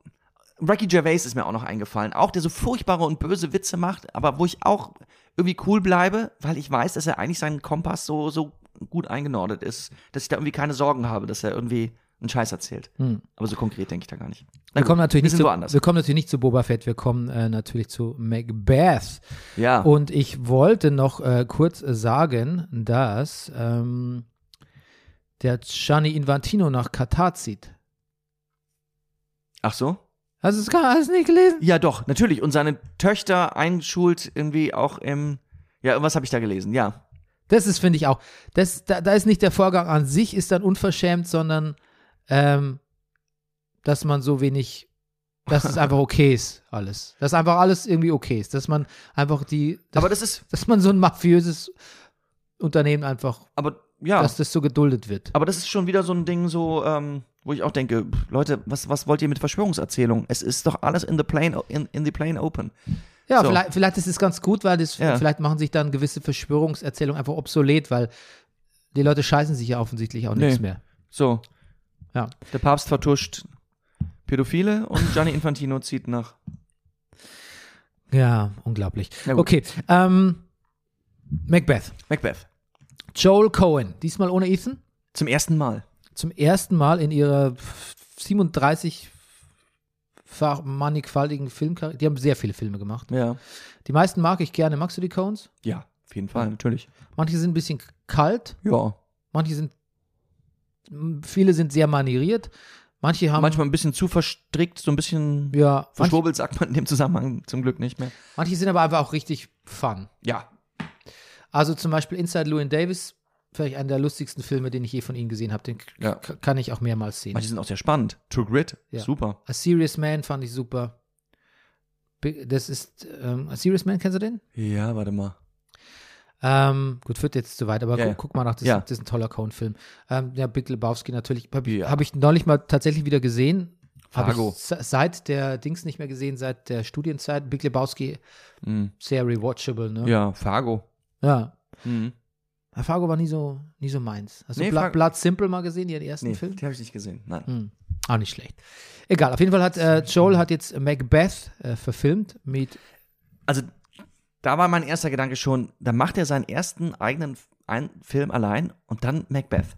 Ricky Gervais ist mir auch noch eingefallen. Auch der so furchtbare und böse Witze macht, aber wo ich auch irgendwie cool bleibe, weil ich weiß, dass er eigentlich seinen Kompass so, so gut eingenordet ist, dass ich da irgendwie keine Sorgen habe, dass er irgendwie einen Scheiß erzählt. Hm. Aber so konkret denke ich da gar nicht. Na Wir gut, kommen, natürlich nicht zu, woanders. wir kommen natürlich nicht zu Boba Fett, wir kommen äh, natürlich zu Macbeth. Ja. Und ich wollte noch äh, kurz äh, sagen, dass ähm, der Gianni Infantino nach Katar zieht. Ach so? Hast du es gar- nicht gelesen? Ja, doch, natürlich. Und seine Töchter einschult irgendwie auch im. Ja, irgendwas habe ich da gelesen, ja. Das ist, finde ich auch. Das, da, da ist nicht der Vorgang an sich, ist dann unverschämt, sondern ähm, dass man so wenig, dass es einfach okay ist, alles. Dass einfach alles irgendwie okay ist. Dass man einfach die, dass, Aber das ist. dass man so ein mafiöses Unternehmen einfach, Aber ja. dass das so geduldet wird. aber das ist schon wieder so ein Ding, so, ähm, wo ich auch denke, Leute, was, was wollt ihr mit Verschwörungserzählungen? Es ist doch alles in the plain, in, in the plain open. Ja, So. vielleicht, vielleicht ist es ganz gut, weil das, Ja. vielleicht machen sich dann gewisse Verschwörungserzählungen einfach obsolet, weil die Leute scheißen sich ja offensichtlich auch Nee. nichts mehr. So. Ja. Der Papst vertuscht Pädophile und Gianni Infantino zieht nach. Ja, unglaublich. Okay, ähm, Macbeth. Macbeth. Joel Cohen, diesmal ohne Ethan. Zum ersten Mal. Zum ersten Mal in ihrer 37 fach- mannigfaltigen Filmkarriere. Die haben sehr viele Filme gemacht. Ja. Die meisten mag ich gerne. Magst du die Coens? Ja, auf jeden Fall, natürlich. Manche sind ein bisschen kalt, Ja. manche sind, viele sind sehr manieriert. Manche haben, Manchmal ein bisschen zu verstrickt, so ein bisschen ja, verschwurbelt, sagt man in dem Zusammenhang zum Glück nicht mehr. manche sind aber einfach auch richtig fun. Ja. Also zum Beispiel Inside Llewyn Davis, vielleicht einer der lustigsten Filme, den ich je von ihnen gesehen habe. Den Ja. kann ich auch mehrmals sehen. Manche sind auch sehr spannend. True Grit, Ja. super. A Serious Man fand ich super. Das ist, ähm, A Serious Man, kennst du den? Ja, warte mal. Ähm, gut, führt jetzt zu weit, aber Ja, gu ja. guck mal nach, das, Ja. das ist ein toller Coen-Film. Ähm, ja, Big Lebowski natürlich. Habe Ja. hab ich neulich mal tatsächlich wieder gesehen. Fargo. seit der Dings nicht mehr gesehen, seit der Studienzeit. Big Lebowski, Mhm. sehr rewatchable, ne? Ja, Fargo. Ja. Mhm. Fargo war nie so, nie so meins. Hast du Nee, Bla Blood Simple mal gesehen, ihren ersten Nee, Film? den habe ich nicht gesehen. Nein. Hm. Auch nicht schlecht. Egal, auf jeden Fall hat äh, Joel hat jetzt Macbeth äh, verfilmt mit Also, da war mein erster Gedanke schon, da macht er seinen ersten eigenen Film allein und dann Macbeth.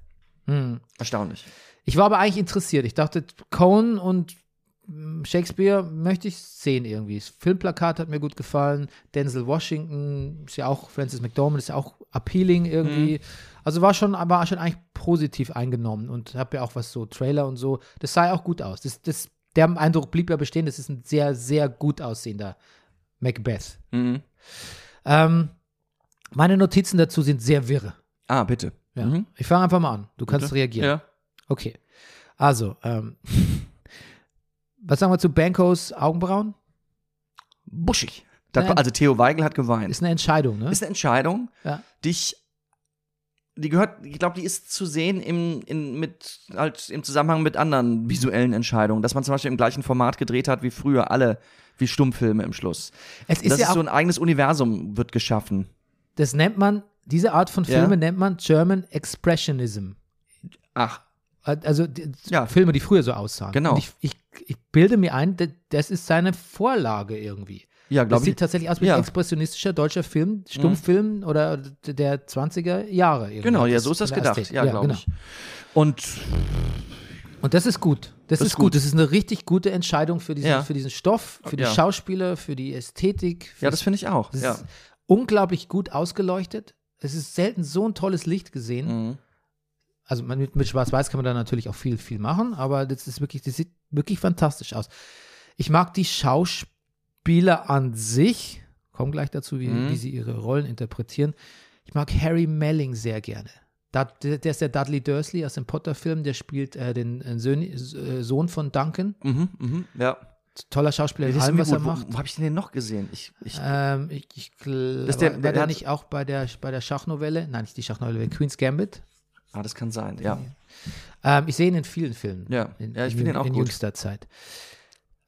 Erstaunlich. Ich war aber eigentlich interessiert. Ich dachte, Cohen und mm, Shakespeare möchte ich sehen irgendwie. Das Filmplakat hat mir gut gefallen. Denzel Washington ist ja auch, Francis McDormand ist ja auch appealing irgendwie. Also war schon, war schon eigentlich positiv eingenommen und habe ja auch was so Trailer und so. Das sah ja auch gut aus. Das, das, der Eindruck blieb ja bestehen. Das ist ein sehr, sehr gut aussehender Macbeth. Mhm. Ähm, meine Notizen dazu sind sehr wirre. Ah, bitte. Ja. Mhm. Ich fange einfach mal an. Du kannst Bitte? reagieren. Ja. Okay. Also, ähm, was sagen wir zu Bankos Augenbrauen? Buschig. Das, also Theo Weigel hat geweint. Ist eine Entscheidung, ne? ist eine Entscheidung, Ja. die ich, die gehört, ich glaube, die ist zu sehen im, in, mit, halt im Zusammenhang mit anderen visuellen Entscheidungen, dass man zum Beispiel im gleichen Format gedreht hat wie früher alle, wie Stummfilme im Schluss. Es ist das ja ist so ein eigenes Universum wird geschaffen. das nennt man, diese Art von Ja. Filme nennt man German Expressionism. Ach, Also die, Ja. Filme, die früher so aussahen. Genau. Und ich, ich, ich bilde mir ein, das ist seine Vorlage irgendwie. ja, Das glaube sieht ich. tatsächlich aus wie Ja. ein expressionistischer deutscher Film, Stummfilm oder d- der 20er Jahre. irgendwie. Genau, ja, so ist das gedacht. Ästhetik. Ja, glaube genau. ich. Und Und das ist gut. Das, Das ist gut. gut. Das ist eine richtig gute Entscheidung für diesen, Ja. für diesen Stoff, für die Ja. Schauspieler, für die Ästhetik. ja, das finde ich auch. das Ja. ist unglaublich gut ausgeleuchtet. Es ist selten so ein tolles Licht gesehen. Mhm. Also mit, mit Schwarz-Weiß kann man da natürlich auch viel, viel machen, aber das ist wirklich, das sieht wirklich fantastisch aus. Ich mag die Schauspieler an sich, komme gleich dazu, wie, Mhm. wie sie ihre Rollen interpretieren. Ich mag Harry Melling sehr gerne. Der, ist der Dudley Dursley aus dem Potter-Film, der spielt äh, den äh, Söhn, äh, Sohn von Duncan. Mhm, mhm, ja. Toller Schauspieler Wissen allem, was er gut, macht. Wo, wo habe ich den denn noch gesehen? Ich, ich, Ähm, ich ich glaube, der- war der der nicht auch bei der, bei der Schachnovelle? Nein, nicht die Schachnovelle, Queen's Gambit. ah, das kann sein, ja. Ähm, ich sehe ihn in vielen Filmen. Ja. in, Ja, ich in, finde ihn auch in gut. jüngster Zeit.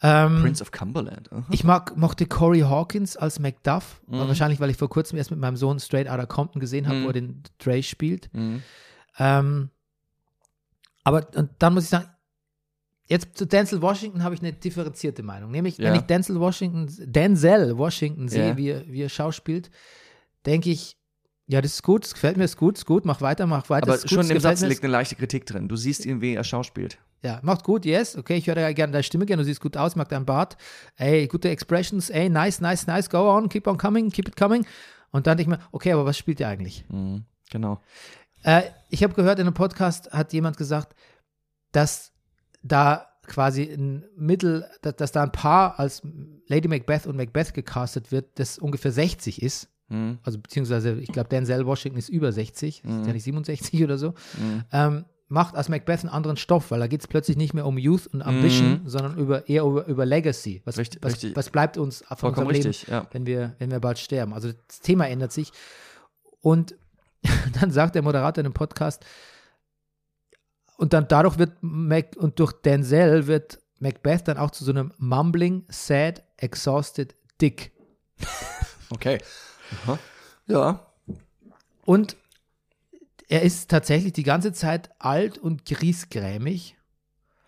Ähm, Prince of Cumberland. aha. ich mag, mochte Corey Hawkins als Macduff. Mhm. Wahrscheinlich, weil ich vor kurzem erst mit meinem Sohn Straight Outta Compton gesehen habe, wo er den Dre spielt. Mhm. Ähm, aber und dann muss ich sagen, jetzt zu Denzel Washington habe ich eine differenzierte Meinung. Nämlich, wenn Ja. ich Denzel Washington, Denzel Washington sehe, Ja. wie, er, wie er schauspielt, denke ich, ja, das ist gut, es gefällt mir, ist gut, ist gut, mach weiter, mach weiter. Aber gut, schon im Satz liegt eine leichte Kritik drin. Du siehst ihn, wie er schauspielt. Ja, macht gut, yes. Okay, ich höre gerne deine Stimme gerne, du siehst gut aus, mag deinen Bart. Ey, gute Expressions, ey, nice, nice, nice, go on, keep on coming, keep it coming. Und dann denke ich mir, okay, aber was spielt ihr eigentlich? Mhm. Genau. Äh, ich habe gehört, in einem Podcast hat jemand gesagt, dass da quasi ein Mittel, dass, dass da ein Paar als Lady Macbeth und Macbeth gecastet wird, das ungefähr 60 ist. Mhm. Also beziehungsweise, ich glaube, Denzel Washington ist über 60, ist Mhm. ja nicht 67 oder so. Mhm. ähm, macht als Macbeth einen anderen Stoff, weil da geht es plötzlich nicht mehr um Youth und Ambition, sondern über, eher über, über Legacy. Was, Mhm. Richtig- was, richtig. was bleibt uns von Vollkommen unserem richtig, Leben, ja. wenn, wir, wenn wir bald sterben? Also das Thema ändert sich. Und dann sagt der Moderator in dem Podcast, und dann dadurch wird Mac, und durch Denzel wird Macbeth dann auch zu so einem mumbling, sad, exhausted Dick. Okay. Aha. Ja. Und er ist tatsächlich die ganze Zeit alt und griesgrämig.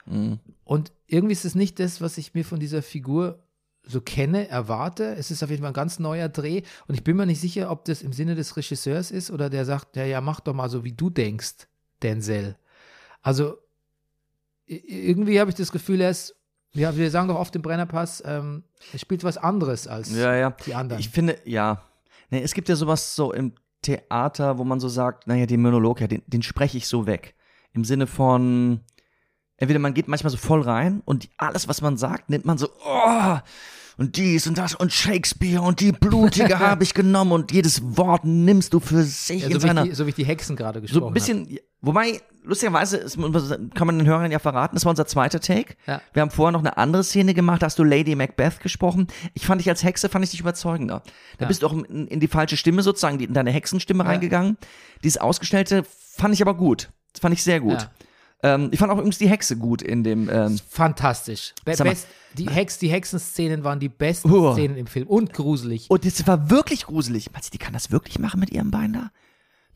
Mhm. Und irgendwie ist es nicht das, was ich mir von dieser Figur so kenne, erwarte. Es ist auf jeden Fall ein ganz neuer Dreh. Und ich bin mir nicht sicher, ob das im Sinne des Regisseurs ist oder der sagt, ja, ja, mach doch mal so, wie du denkst, Denzel. Also irgendwie habe ich das Gefühl, er ist, ja, wir sagen doch oft im Brennerpass, ähm, er spielt was anderes als Ja, ja. die anderen. Ich finde, ja. Nee, es gibt ja sowas so im Theater, wo man so sagt, naja, den Monolog, ja, den, den spreche ich so weg. Im Sinne von, entweder man geht manchmal so voll rein und alles, was man sagt, nimmt man so, oh, und dies und das und Shakespeare und die Blutige habe ich genommen und jedes Wort nimmst du für sich ja, in so, wie seiner ich die, so wie ich die Hexen gerade gesprochen so ein bisschen, wobei, lustigerweise ist, kann man den Hörern ja verraten, das war unser zweiter Take. Ja. Wir haben vorher noch eine andere Szene gemacht, da hast du Lady Macbeth gesprochen. Ich fand dich als Hexe, fand ich dich überzeugender. Da Ja. bist du auch in, in die falsche Stimme sozusagen, in deine Hexenstimme reingegangen. Dieses Ausgestellte fand ich aber gut. Das fand ich sehr gut. Ähm, ich fand auch übrigens die Hexe gut in dem, ähm, Fantastisch. Be best, die, Hex, die Hexenszenen waren die besten Uah. Szenen im Film und gruselig. und das war wirklich gruselig. Meinst du, die kann das wirklich machen mit ihrem Bein da?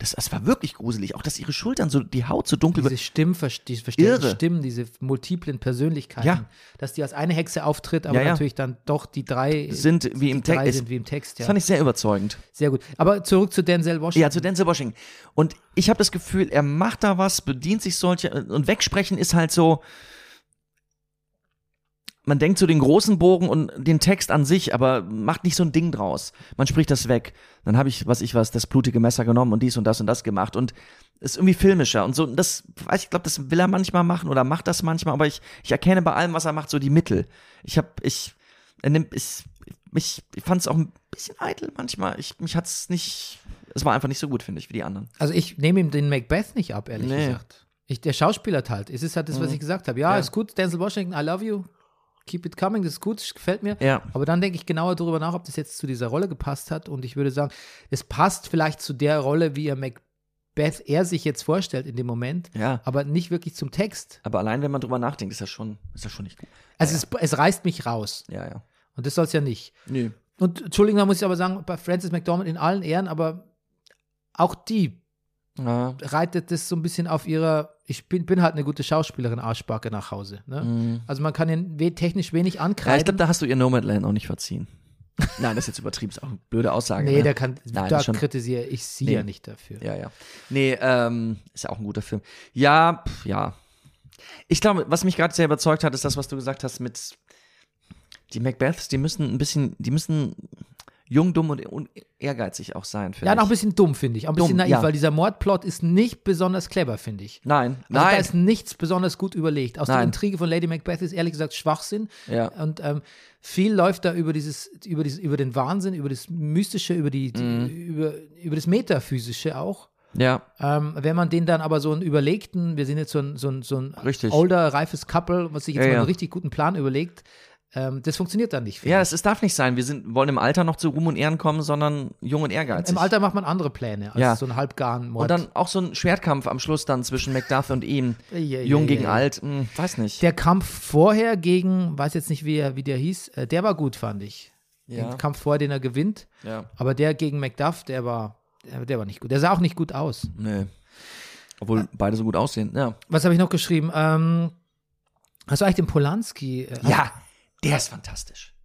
Das, das war wirklich gruselig. Auch, dass ihre Schultern so, die Haut so dunkel Diese wird. Stimmen, die verstellten Irre. Stimmen, diese multiplen Persönlichkeiten, Ja. dass die als eine Hexe auftritt, aber Ja, ja. natürlich dann doch die drei Sind wie im Text. sind wie im Text. Das Ja. fand ich sehr überzeugend. Sehr gut. Aber zurück zu Denzel Washington. Ja, zu Denzel Washington. Und ich habe das Gefühl, er macht da was, bedient sich solche und wegsprechen ist halt so. Man denkt so den großen Bogen und den Text an sich, aber macht nicht so ein Ding draus. Man spricht das weg. Dann habe ich, was ich was, das blutige Messer genommen und dies und das und das gemacht und ist irgendwie filmischer und so. Das weiß ich, glaube, das will er manchmal machen oder macht das manchmal, aber ich, ich erkenne bei allem, was er macht, so die Mittel. Ich habe, ich, er nimmt, ich, mich, ich fand es auch ein bisschen eitel manchmal. Ich, mich hat's nicht, es war einfach nicht so gut, finde ich, wie die anderen. Also ich nehme ihm den Macbeth nicht ab, ehrlich Nee. gesagt. Ich, der Schauspieler halt. Es ist halt das, was ich gesagt habe. Ja, Ja. ist gut, Denzel Washington, I love you. Keep it coming, das ist gut, das gefällt mir. Ja. Aber dann denke ich genauer darüber nach, ob das jetzt zu dieser Rolle gepasst hat. Und ich würde sagen, es passt vielleicht zu der Rolle, wie er Macbeth er sich jetzt vorstellt in dem Moment, Ja. aber nicht wirklich zum Text. Aber allein, wenn man drüber nachdenkt, ist das schon, ist das schon nicht gut. Also es, es reißt mich raus. Ja, ja. Und das soll es ja nicht. Nö. Und Entschuldigung, da muss ich aber sagen, bei Frances McDormand in allen Ehren, aber auch die Ja. reitet das so ein bisschen auf ihrer, ich bin, bin halt eine gute Schauspielerin, Arschbacke nach Hause. Ne? Also man kann ihnen we technisch wenig Mhm. ja, ich ankreiden. glaube, da hast du ihr Nomadland auch nicht verziehen. Nein, das ist jetzt übertrieben, ist auch eine blöde Aussage. nee, ne? da, kann, Nein, da schon- kritisiere ich sie Nee. ja nicht dafür. Ja, ja. Nee, ähm, ist ja auch ein guter Film. Ja, pf, ja. Ich glaube, was mich gerade sehr überzeugt hat, ist das, was du gesagt hast mit die Macbeths, die müssen ein bisschen, die müssen jung, dumm und, und ehrgeizig auch sein, finde Ja, ich. noch ein bisschen dumm, finde ich. Auch ein bisschen Dumm, naiv, ja. weil dieser Mordplot ist nicht besonders clever, finde ich. Nein, Also da nein. ist nichts besonders gut überlegt. Aus der Nein. Intrige von Lady Macbeth ist ehrlich gesagt Schwachsinn. Ja. Und ähm, viel läuft da über dieses, über dieses, über den Wahnsinn, über das Mystische, über die, die Mhm. über, über das Metaphysische auch. ja, Ähm, wenn man den dann aber so einen überlegten, wir sind jetzt so ein, so ein, so ein Richtig. older, reifes Couple, was sich jetzt Ja, mal ja. einen richtig guten Plan überlegt, ähm, das funktioniert dann nicht. ja, ich. es, darf nicht sein. Wir sind, wollen im Alter noch zu Ruhm und Ehren kommen, sondern jung und ehrgeizig. Im Alter macht man andere Pläne als Ja. so einen halbgaren Mord. und dann auch so ein Schwertkampf am Schluss dann zwischen Macduff und ihm. Ja, Jung ja, gegen ja. alt, hm, weiß nicht. der Kampf vorher gegen, weiß jetzt nicht, wie, er, wie der hieß, äh, der war gut, fand ich. Ja. Den Kampf vorher, den er gewinnt. ja, Aber der gegen Macduff, der war, der, der war nicht gut. Der sah auch nicht gut aus. nee. Obwohl beide so gut aussehen, ja. Was habe ich noch geschrieben? Ähm, hast du eigentlich den Polanski? Äh, Ja, der ist fantastisch.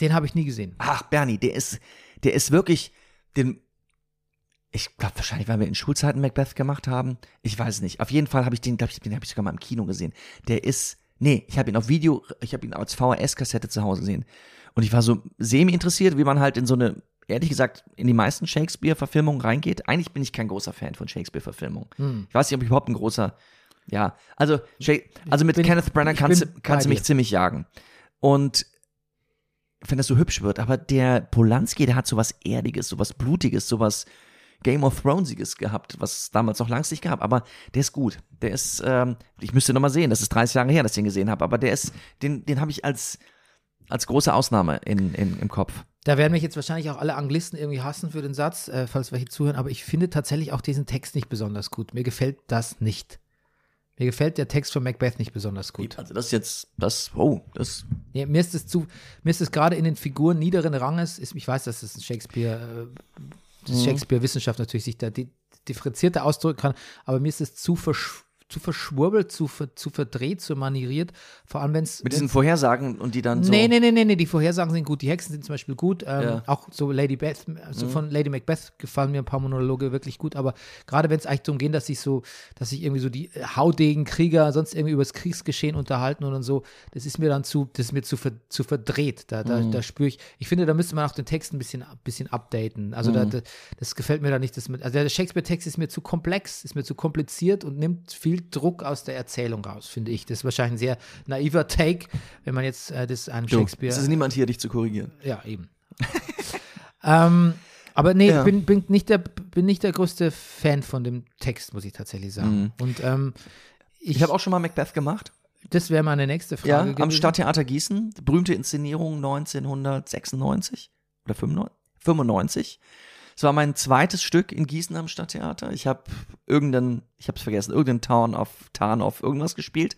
Den habe ich nie gesehen. Ach, Bernie, der ist, der ist wirklich, den, ich glaube wahrscheinlich, weil wir in Schulzeiten Macbeth gemacht haben. Ich weiß es nicht. Auf jeden Fall habe ich den, glaube ich, den habe ich sogar mal im Kino gesehen. Der ist, nee, ich habe ihn auf Video, ich habe ihn als VHS-Kassette zu Hause gesehen. Und ich war so semi interessiert, wie man halt in so eine, ehrlich gesagt, in die meisten Shakespeare-Verfilmungen reingeht. Eigentlich bin ich kein großer Fan von Shakespeare-Verfilmungen. Ich weiß nicht, ob ich überhaupt ein großer, ja, also, also mit bin- Kenneth Branagh kannst, kannst du mich ziemlich jagen. Und wenn das so hübsch wird, aber der Polanski, der hat sowas Erdiges, sowas Blutiges, sowas Game of Thronesiges gehabt, was damals noch langs nicht gab, aber der ist gut. Der ist, ähm, ich müsste nochmal sehen, das ist 30 Jahre her, dass ich den gesehen habe, aber der ist, den, den habe ich als, als große Ausnahme in, in, im Kopf. Da werden mich jetzt wahrscheinlich auch alle Anglisten irgendwie hassen für den Satz, äh, falls welche zuhören, aber ich finde tatsächlich auch diesen Text nicht besonders gut. Mir gefällt das nicht. Mir gefällt der Text von Macbeth nicht besonders gut. Also das ist jetzt, das, oh, das, Ja, mir ist es zu, mir ist es gerade in den Figuren niederen Ranges, ist, ich weiß, dass das ein Shakespeare, äh, das Shakespeare-Wissenschaft natürlich sich da di differenzierter ausdrücken kann, aber mir ist es zu, versch zu verschwurbelt, zu, ver zu verdreht, zu manieriert, vor allem wenn es mit diesen Vorhersagen und die dann so. Nee, nee, nee, nee, nee, die Vorhersagen sind gut. Die Hexen sind zum Beispiel gut. Ähm, Ja. Auch so Lady Beth, also von Lady Macbeth gefallen mir ein paar Monologe wirklich gut. Aber gerade wenn es eigentlich darum geht, dass sich so, dass sich irgendwie so die äh, haudegen Krieger sonst irgendwie über das Kriegsgeschehen unterhalten und, und so, das ist mir dann zu, das ist mir zu, ver zu verdreht. Da, da, da spüre ich, ich finde, da müsste man auch den Text ein bisschen, bisschen updaten. Also da, da, das gefällt mir da nicht. Das mit, also der Shakespeare-Text ist mir zu komplex, ist mir zu kompliziert und nimmt viel Druck aus der Erzählung raus, finde ich. Das ist wahrscheinlich ein sehr naiver Take, wenn man jetzt äh, das einem Du, Shakespeare. Es ist niemand hier, dich zu korrigieren. Ja, eben. ähm, aber nee, Ja. bin, bin, nicht der, bin nicht der größte Fan von dem Text, muss ich tatsächlich sagen. Und ähm, ich, Ich habe auch schon mal Macbeth gemacht. das wäre meine nächste Frage. Ja, am gewesen. Stadttheater Gießen, berühmte Inszenierung 1996 oder 95. 95. Es war mein zweites Stück in Gießen am Stadttheater. Ich habe irgendeinen, ich habe es vergessen, irgendeinen Town of Tarn of irgendwas gespielt.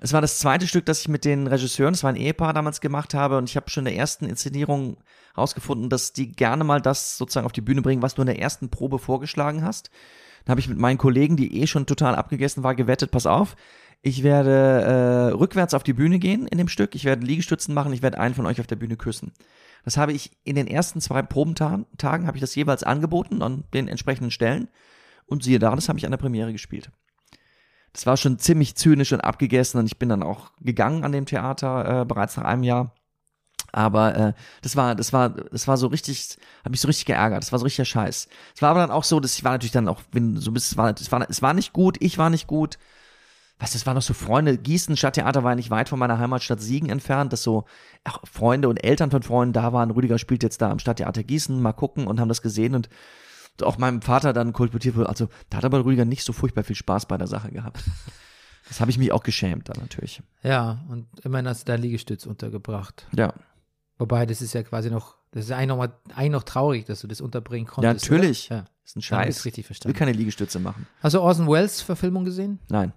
Es war das zweite Stück, das ich mit den Regisseuren, das war ein Ehepaar damals gemacht habe und ich habe schon in der ersten Inszenierung rausgefunden, dass die gerne mal das sozusagen auf die Bühne bringen, was du in der ersten Probe vorgeschlagen hast. Dann habe ich mit meinen Kollegen, die eh schon total abgegessen war, gewettet, pass auf, ich werde äh, rückwärts auf die Bühne gehen in dem Stück, ich werde Liegestützen machen, ich werde einen von euch auf der Bühne küssen. Das habe ich in den ersten zwei Probentagen, habe ich das jeweils angeboten an den entsprechenden Stellen und siehe da, das habe ich an der Premiere gespielt. Das war schon ziemlich zynisch und abgegessen und ich bin dann auch gegangen an dem Theater äh, bereits nach einem Jahr. Aber äh, das war, das war, das war so richtig, hat mich so richtig geärgert. Das war so richtiger Scheiß. Es war aber dann auch so, dass ich war natürlich dann auch, wenn so bist, es war, es war, es war nicht gut, ich war nicht gut. Du, es waren noch so Freunde, Gießen Stadttheater war ja nicht weit von meiner Heimatstadt Siegen entfernt, dass so ach, Freunde und Eltern von Freunden da waren. Rüdiger spielt jetzt da am Stadttheater Gießen, mal gucken und haben das gesehen und auch meinem Vater dann kolportiert wurde. Also da hat aber Rüdiger nicht so furchtbar viel Spaß bei der Sache gehabt. Das habe ich mich auch geschämt dann natürlich. Ja, und immerhin hast du da Liegestütz untergebracht. Ja. Wobei, das ist ja quasi noch, das ist eigentlich noch, mal, eigentlich noch traurig, dass du das unterbringen Ja, konntest. natürlich. Oder? Ja. Ist ein Scheiß. richtig Ich will verstanden. keine Liegestütze machen. Hast du Orson Welles Verfilmung gesehen? Nein.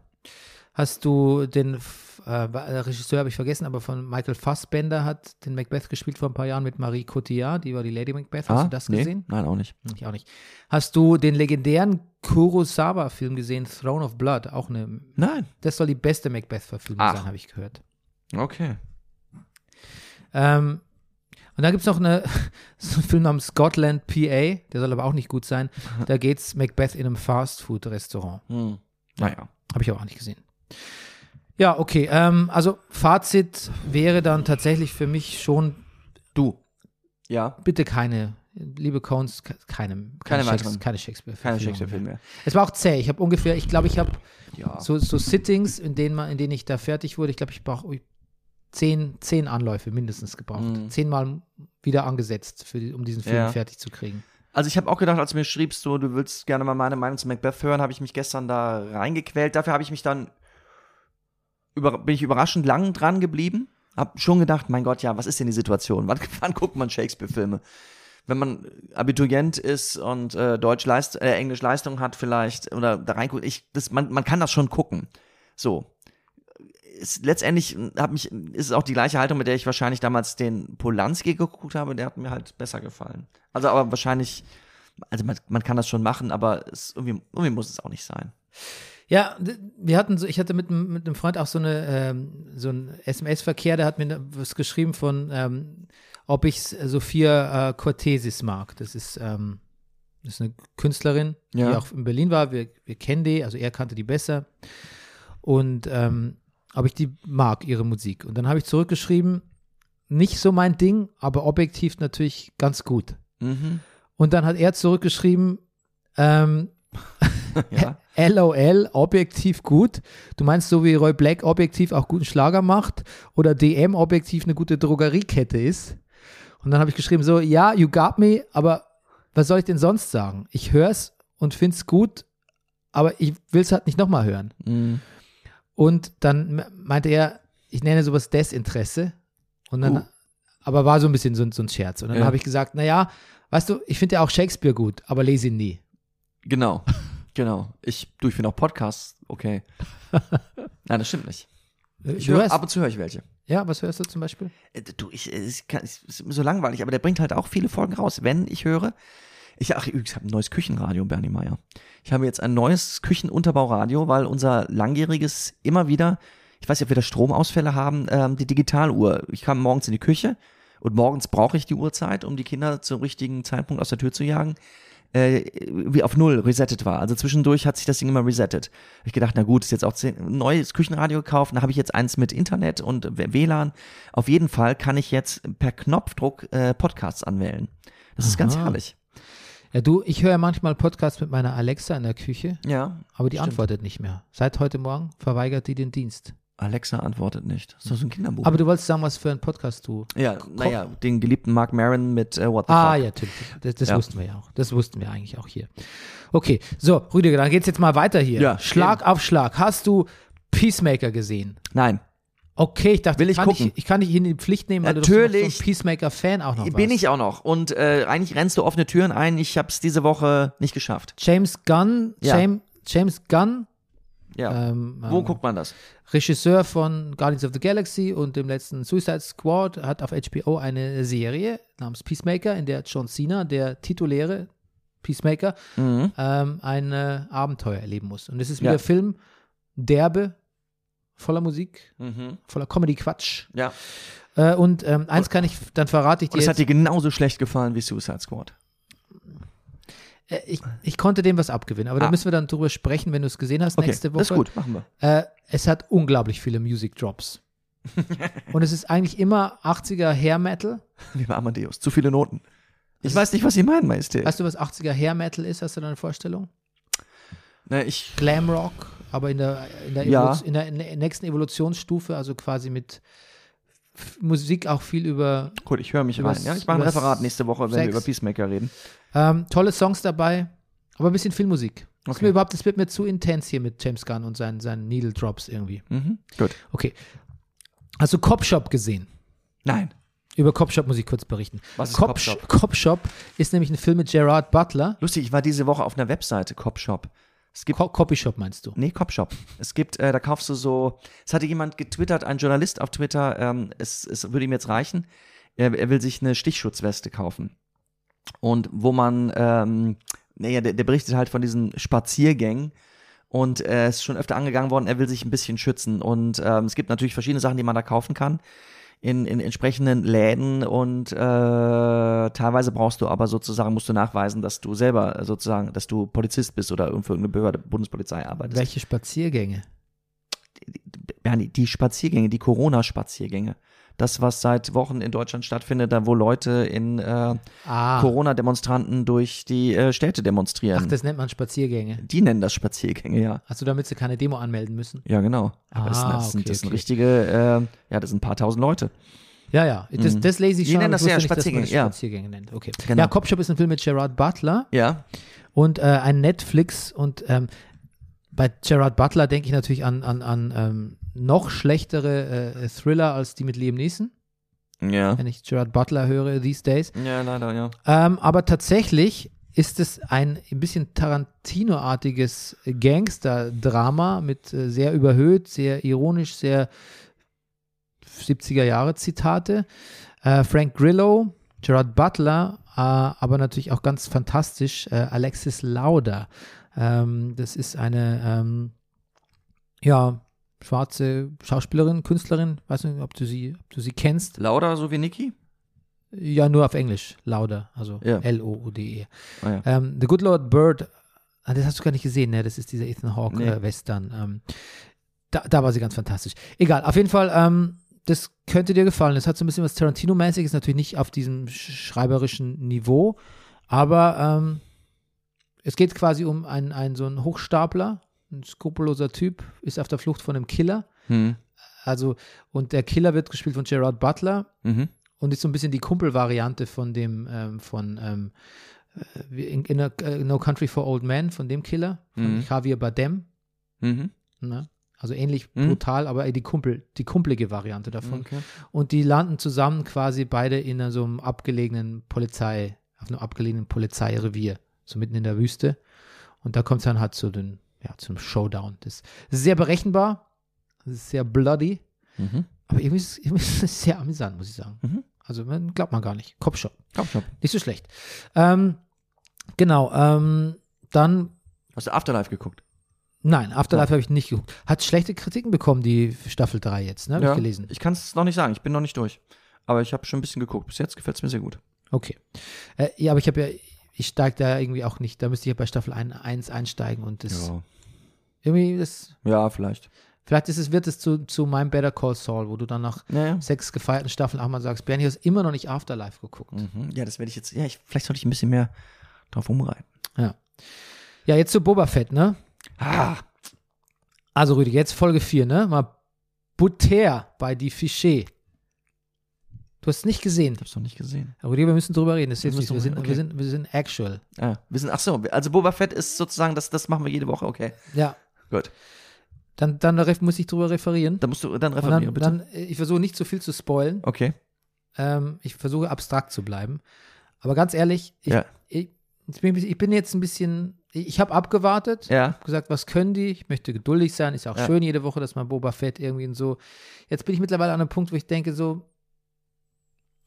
Hast du den äh, Regisseur habe ich vergessen, aber von Michael Fassbender hat den Macbeth gespielt vor ein paar Jahren mit Marie Cotillard, die war die Lady Macbeth. Hast ah, du das nee? gesehen? Nein, auch nicht. Ich auch nicht. Hast du den legendären Kurosawa-Film gesehen, Throne of Blood? Auch eine, Nein. das soll die beste Macbeth-Verfilmung sein, habe ich gehört. Okay. Ähm, und dann gibt es noch eine, so einen Film namens Scotland PA, der soll aber auch nicht gut sein. Da geht's Macbeth in einem Fast-Food-Restaurant. Hm. Naja. Habe ich aber auch nicht gesehen. Ja, okay. Ähm, also Fazit wäre dann tatsächlich für mich schon Du. Ja. bitte keine, liebe Cones, ke- keine, Keine Shakes- weiteren. keine Shakespeare. Keine Shakespeare-Filme mehr. Es war auch zäh. Ich habe ungefähr, ich glaube, ich habe Ja. so, so Sittings, in denen, man, in denen ich da fertig wurde. Ich glaube, ich brauche zehn, zehn Anläufe mindestens gebraucht. Mhm. Zehnmal wieder angesetzt, für um diesen Film Ja. fertig zu kriegen. Also ich habe auch gedacht, als du mir schriebst, so, du willst gerne mal meine Meinung zu Macbeth hören, habe ich mich gestern da reingequält. Dafür habe ich mich dann über, bin ich überraschend lang dran geblieben. Hab schon gedacht, mein Gott, ja, was ist denn die Situation? Wann, wann guckt man Shakespeare-Filme? Wenn man Abiturient ist und äh, Deutsch Leist äh, Englisch Leistung hat vielleicht oder da reinguckt, ich, das, man, man kann das schon gucken. So. Ist, letztendlich hat mich, ist es auch die gleiche Haltung, mit der ich wahrscheinlich damals den Polanski geguckt habe, der hat mir halt besser gefallen. Also aber wahrscheinlich, also man, man kann das schon machen, aber es, irgendwie, irgendwie muss es auch nicht sein. Ja, wir hatten so, ich hatte mit, einem- mit einem Freund auch so eine ähm, so ein SMS-Verkehr, der hat mir was geschrieben von, ähm, ob ich Sophia äh, Cortesis mag. Das ist, ähm, das ist eine Künstlerin, die Ja. auch in Berlin war. Wir, wir kennen die, also er kannte die besser. Und ähm, ob ich die mag, ihre Musik. Und dann habe ich zurückgeschrieben, nicht so mein Ding, aber objektiv natürlich ganz gut. Mhm. Und dann hat er zurückgeschrieben, ähm, Ja. LOL, objektiv gut. Du meinst, so wie Roy Black objektiv auch guten Schlager macht oder DM objektiv eine gute Drogeriekette ist. Und dann habe ich geschrieben, so, ja, you got me, aber was soll ich denn sonst sagen? Ich hör's und find's gut, aber ich will's halt nicht nochmal hören. Mhm. Und dann me- meinte er, ich nenne sowas Desinteresse. Und dann, Uh. aber war so ein bisschen so, ein- so ein Scherz. Und dann Ja. habe ich gesagt, naja, weißt du, ich finde ja auch Shakespeare gut, aber lese ihn nie. Genau. Genau. Ich, du, ich finde auch Podcasts okay. Nein, das stimmt nicht. Ich Du höre, ab und zu höre ich welche. ja, was hörst du zum Beispiel? Äh, Du, ich, es kann- es ist mir so langweilig, aber der bringt halt auch viele Folgen raus. Wenn ich höre, ich, ach, ich habe ein neues Küchenradio, Bernie Meyer. Ich habe jetzt ein neues Küchenunterbauradio, weil unser langjähriges immer wieder, ich weiß nicht, ob wir da Stromausfälle haben, ähm, die Digitaluhr. Ich kam morgens in die Küche und morgens brauche ich die Uhrzeit, um die Kinder zum richtigen Zeitpunkt aus der Tür zu jagen. Äh, wie auf Null resettet war. Also zwischendurch hat sich das Ding immer resettet. Hab Ich gedacht, na gut, ist jetzt auch zehn, ein neues Küchenradio gekauft, dann habe ich jetzt eins mit Internet und WLAN. Auf jeden Fall kann ich jetzt per Knopfdruck äh, Podcasts anwählen. Das ist ganz Aha. herrlich. Ja, du, ich höre manchmal Podcasts mit meiner Alexa in der Küche, Ja. aber die Stimmt. antwortet nicht mehr. Seit heute Morgen verweigert die den Dienst. Alexa antwortet nicht. Das ist doch so ein Kinderbuch. Aber du wolltest sagen, was für ein Podcast du. ja, naja, den geliebten Mark Maron mit äh, What the Ah, Fuck. ja, natürlich. Das, das Ja. wussten wir ja auch. Das wussten wir eigentlich auch hier. Okay, so, Rüdiger, dann geht's jetzt mal weiter hier. Ja, Schlag auf Schlag. Hast du Peacemaker gesehen? Nein, Okay, ich dachte, Will ich kann, gucken. ich, ich kann dich in die Pflicht nehmen, weil du doch so Natürlich. ein Peacemaker-Fan auch noch bin warst. ich auch noch. Und äh, eigentlich rennst du offene Türen ein. Ich habe es diese Woche nicht geschafft. James Gunn, Ja. James, James Gunn Ja. Ähm, Wo ähm, guckt man das? Regisseur von Guardians of the Galaxy und dem letzten Suicide Squad hat auf HBO eine Serie namens Peacemaker, in der John Cena, der tituläre Peacemaker, Mhm. ähm, ein äh, Abenteuer erleben muss. Und es ist Ja. wieder Film derbe, voller Musik, Mhm. voller Comedy-Quatsch. Ja. Äh, und ähm, eins kann ich, dann verrate ich Und dir es hat dir genauso schlecht gefallen wie Suicide Squad. Äh, ich, ich konnte dem was abgewinnen, aber da Ah. müssen wir dann drüber sprechen, wenn du es gesehen hast Okay, nächste Woche. das ist gut, machen wir. Äh, es hat unglaublich viele Music Drops. und es ist eigentlich immer 80er Hair Metal. Lieber Amadeus, zu viele Noten. Ich weiß nicht, was Sie meinen, Majestät. Weißt du, was 80er Hair Metal ist? Hast du da eine Vorstellung? Na, ich, Glam Rock, aber in der, in der, Ja. In der, in der nächsten Evolutionsstufe, also quasi mit Musik auch viel über gut, ich höre mich rein. Ja, ich mache ein Referat nächste Woche, wenn wir Sex. über Peacemaker reden. Ähm, tolle Songs dabei, aber ein bisschen viel Musik. Das, ist Okay. mir überhaupt, das wird mir zu intens hier mit James Gunn und seinen, seinen Needle Drops irgendwie. Mhm. Gut. Okay. Hast du Cop Shop gesehen? Nein. Über Cop Shop muss ich kurz berichten. Was ist Cop, Cop Shop? Cop Shop ist nämlich ein Film mit Gerard Butler. Lustig, ich war diese Woche auf einer Webseite, Copshop. Es gibt Co Copy Shop meinst du? Nee, Copshop. Es gibt, äh, da kaufst du so, es hatte jemand getwittert, ein Journalist auf Twitter, ähm, es, es würde ihm jetzt reichen, er, er will sich eine Stichschutzweste kaufen. Und wo man, ähm, naja, der, der berichtet halt von diesen Spaziergängen und äh, es ist schon öfter angegangen worden, er will sich ein bisschen schützen. Und ähm, es gibt natürlich verschiedene Sachen, die man da kaufen kann in, in entsprechenden Läden und äh, teilweise brauchst du aber sozusagen, musst du nachweisen, dass du selber äh, sozusagen, dass du Polizist bist oder für irgendeine Behörde, Bundespolizei arbeitest. Welche Spaziergänge? ja, die, die Spaziergänge, die Corona-Spaziergänge. Das, was seit Wochen in Deutschland stattfindet, da wo Leute in äh, Ah, Corona-Demonstranten durch die äh, Städte demonstrieren. ach, das nennt man Spaziergänge. die nennen das Spaziergänge, ja. Achso, damit sie keine Demo anmelden müssen. Ja, genau. Aber das, Ah, das, sind, okay, das sind okay. richtige, äh, ja, das sind ein paar tausend Leute. Ja, ja, das, Mhm. das lese ich Die schon. nennen aber das ja nicht, Spaziergänge, das ja. Spaziergänge nennt. Okay. Genau. Ja, Cop Shop ist ein Film mit Gerard Butler Ja, und äh, ein Netflix und ähm, bei Gerard Butler denke ich natürlich an, an, an ähm, noch schlechtere äh, Thriller als die mit Liam Neeson, ja. wenn ich Gerard Butler höre these days. Ja, leider, ja. Ähm, aber tatsächlich ist es ein ein bisschen Tarantino-artiges Gangster-Drama mit äh, sehr überhöht, sehr ironisch, sehr 70er-Jahre-Zitate. Äh, Frank Grillo, Gerard Butler, äh, aber natürlich auch ganz fantastisch äh, Alexis Lauder. Ähm, das ist eine, ähm, ja, schwarze Schauspielerin, Künstlerin, weiß nicht, ob du sie, ob du sie kennst. Lauda, so wie Niki? Ja, nur auf Englisch, Lauder, also Ja. L-O-U-D-E. Ah, ja. Ähm, The Good Lord Bird, ah, das hast du gar nicht gesehen, ne? Das ist dieser Ethan Hawke Nee. äh, Western. Ähm, da, da war sie ganz fantastisch. Egal, auf jeden Fall, ähm, das könnte dir gefallen. Das hat so ein bisschen was Tarantino-mäßiges, natürlich nicht auf diesem sch- schreiberischen Niveau, aber ähm, es geht quasi um einen, einen so einen Hochstapler, ein skrupelloser Typ, ist auf der Flucht von einem Killer. Hm. Also, und der Killer wird gespielt von Gerard Butler Mhm. und ist so ein bisschen die Kumpelvariante von dem, ähm, von ähm, äh, in, in a, äh, No Country for Old Men, von dem Killer, von Mhm. Javier Bardem. Mhm. Ne? Also ähnlich Mhm. brutal, aber die Kumpel, die kumpelige Variante davon. Okay. Und die landen zusammen quasi beide in so einem abgelegenen Polizei, auf einem abgelegenen Polizeirevier, so mitten in der Wüste. Und da kommt es dann halt zu den, ja, zum Showdown. Das ist sehr berechenbar, das ist sehr bloody, Mhm. aber irgendwie ist, irgendwie ist es sehr amüsant, muss ich sagen. Mhm. Also man glaubt man gar nicht. Kopfshop. Copshop. Nicht so schlecht. Ähm, genau, ähm, dann, Hast du Afterlife geguckt? nein, Afterlife habe ich nicht geguckt. Hat schlechte Kritiken bekommen, die Staffel 3 jetzt, ne? Habe ich gelesen. Ich kann es noch nicht sagen, ich bin noch nicht durch. Aber ich habe schon ein bisschen geguckt. Bis jetzt gefällt es mir sehr gut. Okay. Äh, ja, aber ich habe ja, ich steige da irgendwie auch nicht, da müsste ich ja bei Staffel 1 einsteigen und das Ja, irgendwie, das, ja vielleicht. vielleicht ist es, wird es zu, zu meinem Better Call Saul, wo du dann nach Naja. sechs gefeierten Staffeln auch mal sagst, Bernie, du hast immer noch nicht Afterlife geguckt. Mhm. Ja, das werde ich jetzt. Ja, ich, vielleicht sollte ich ein bisschen mehr drauf umreiten. Ja. Ja, jetzt zu Boba Fett, ne? Ah, Also Rüdiger, jetzt Folge 4, ne? Mal Butter bei die Fiché. Du hast es nicht gesehen. ich hab's noch nicht gesehen. Rüdiger, wir müssen drüber reden. Das Wir nicht, wir, müssen- sind, okay. wir, sind, wir sind actual. Ah, wir sind, ach so, also Boba Fett ist sozusagen, das, das machen wir jede Woche, okay. Ja. Gut. Dann, dann muss ich drüber referieren. Dann musst du dann Und referieren, dann, bitte. dann, äh, ich versuche nicht zu viel zu spoilen. okay. Ähm, ich versuche abstrakt zu bleiben. Aber ganz ehrlich, ich, Ja. ich, ich, bin, jetzt ein bisschen ich habe abgewartet, Ja. hab gesagt, was können die? Ich möchte geduldig sein. Ist ja auch Ja. schön jede Woche, dass man Boba Fett irgendwie in so. Jetzt bin ich mittlerweile an einem Punkt, wo ich denke so,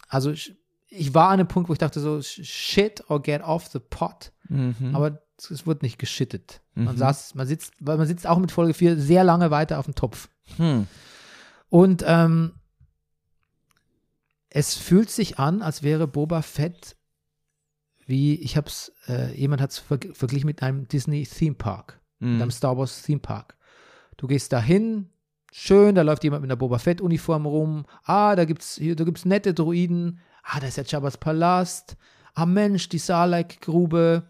also ich, ich war an einem Punkt, wo ich dachte so, shit or get off the pot. Mhm. Aber es, wurde nicht geschittet. Man Mhm. saß, man sitzt, weil man sitzt auch mit Folge 4 sehr lange weiter auf dem Topf. Hm. Und ähm, es fühlt sich an, als wäre Boba Fett wie, ich hab's, äh, jemand hat es verg verglichen mit einem Disney Theme Park, mit einem Mhm. Star Wars Theme Park. Du gehst dahin, schön, da läuft jemand mit einer Boba Fett Uniform rum. Ah, da gibt's hier, da gibt's nette Droiden. Ah, da ist ja Jabba's Palast. Ah, Mensch, die Sarlacc Grube.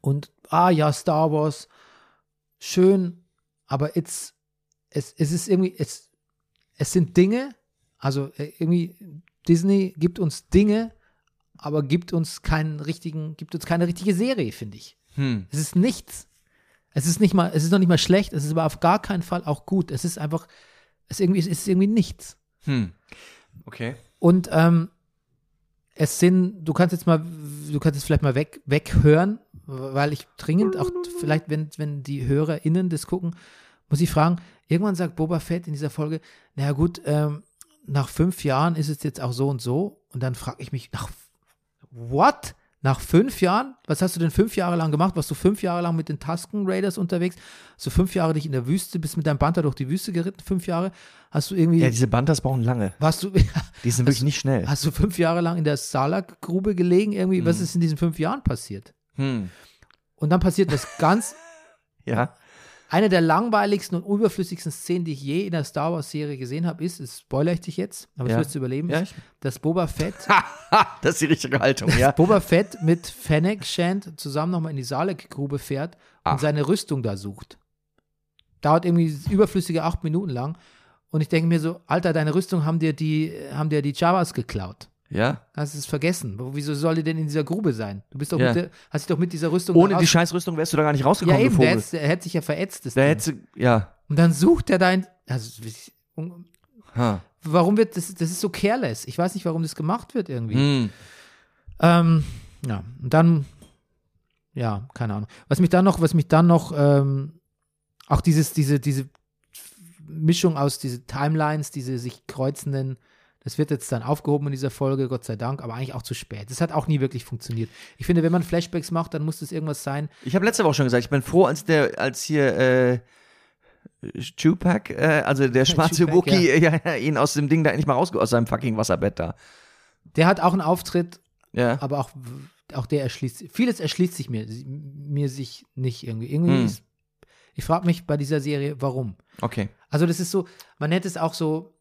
Und ah ja, Star Wars. Schön, aber it's, es, es ist irgendwie, es, es sind Dinge, also äh, irgendwie Disney gibt uns Dinge, aber gibt uns keinen richtigen, gibt uns keine richtige Serie, finde ich. Hm. Es ist nichts. Es ist nicht mal, es ist noch nicht mal schlecht, es ist aber auf gar keinen Fall auch gut. Es ist einfach, es ist irgendwie, es ist irgendwie nichts. Hm. Okay. Und ähm, es sind, du kannst jetzt mal, du kannst jetzt vielleicht mal weg, weghören, weil ich dringend auch, vielleicht, wenn, wenn die HörerInnen das gucken, muss ich fragen, irgendwann sagt Boba Fett in dieser Folge, naja gut, ähm, nach fünf Jahren ist es jetzt auch so und so. Und dann frage ich mich, nach what? Nach fünf Jahren? Was hast du denn fünf Jahre lang gemacht? Warst du fünf Jahre lang mit den Tusken Raiders unterwegs? Hast du fünf Jahre dich in der Wüste, bist mit deinem Panther durch die Wüste geritten, fünf Jahre? Hast du irgendwie, Ja, diese Bantas brauchen lange. warst du, Die sind wirklich nicht schnell. Hast du fünf Jahre lang in der Salak-Grube gelegen? Irgendwie, was ist in diesen fünf Jahren passiert? Hm. Und dann passiert was ganz, Ja. Eine der langweiligsten und überflüssigsten Szenen, die ich je in der Star Wars-Serie gesehen habe, ist, das spoilere ich dich jetzt, aber Ja. das wirst du überleben, Ja, ich- dass Boba Fett, das ist die richtige Haltung, ja. Boba Fett mit Fennec Shand zusammen nochmal in die Salak-Grube fährt und Ach. seine Rüstung da sucht. Dauert irgendwie überflüssige acht Minuten lang. Und ich denke mir so, Alter, deine Rüstung haben dir die, haben dir die Javas geklaut. Ja. Hast es vergessen. Wieso soll die denn in dieser Grube sein? Du bist doch Ja. mit der, hast dich doch mit dieser Rüstung Ohne die Scheißrüstung wärst du da gar nicht Ja, rausgekommen, eben, du der, hätte- der hätte sich ja verätzt. Das hättest du, ja. Und dann sucht er dein. Also, Ha. warum wird das? Das ist so careless. Ich weiß nicht, warum das gemacht wird irgendwie. Hm. Ähm, ja, und dann, ja, keine Ahnung. Was mich dann noch, was mich dann noch, ähm, auch dieses, diese, diese Mischung aus diese Timelines, diese sich kreuzenden, das wird jetzt dann aufgehoben in dieser Folge, Gott sei Dank, aber eigentlich auch zu spät. Das hat auch nie wirklich funktioniert. Ich finde, wenn man Flashbacks macht, dann muss das irgendwas sein. Ich habe letzte Woche schon gesagt, ich bin froh, als der, als hier äh, Tupac, äh, also der schwarze Tupac, Wookie, ja. Ja, ihn aus dem Ding da endlich mal raus aus seinem fucking Wasserbett da. Der hat auch einen Auftritt, Ja. aber auch, auch der erschließt, vieles erschließt sich mir, mir sich nicht irgendwie. Irgendwie Hm. ist, ich frage mich bei dieser Serie, warum? Okay. Also das ist so, man nennt es auch so,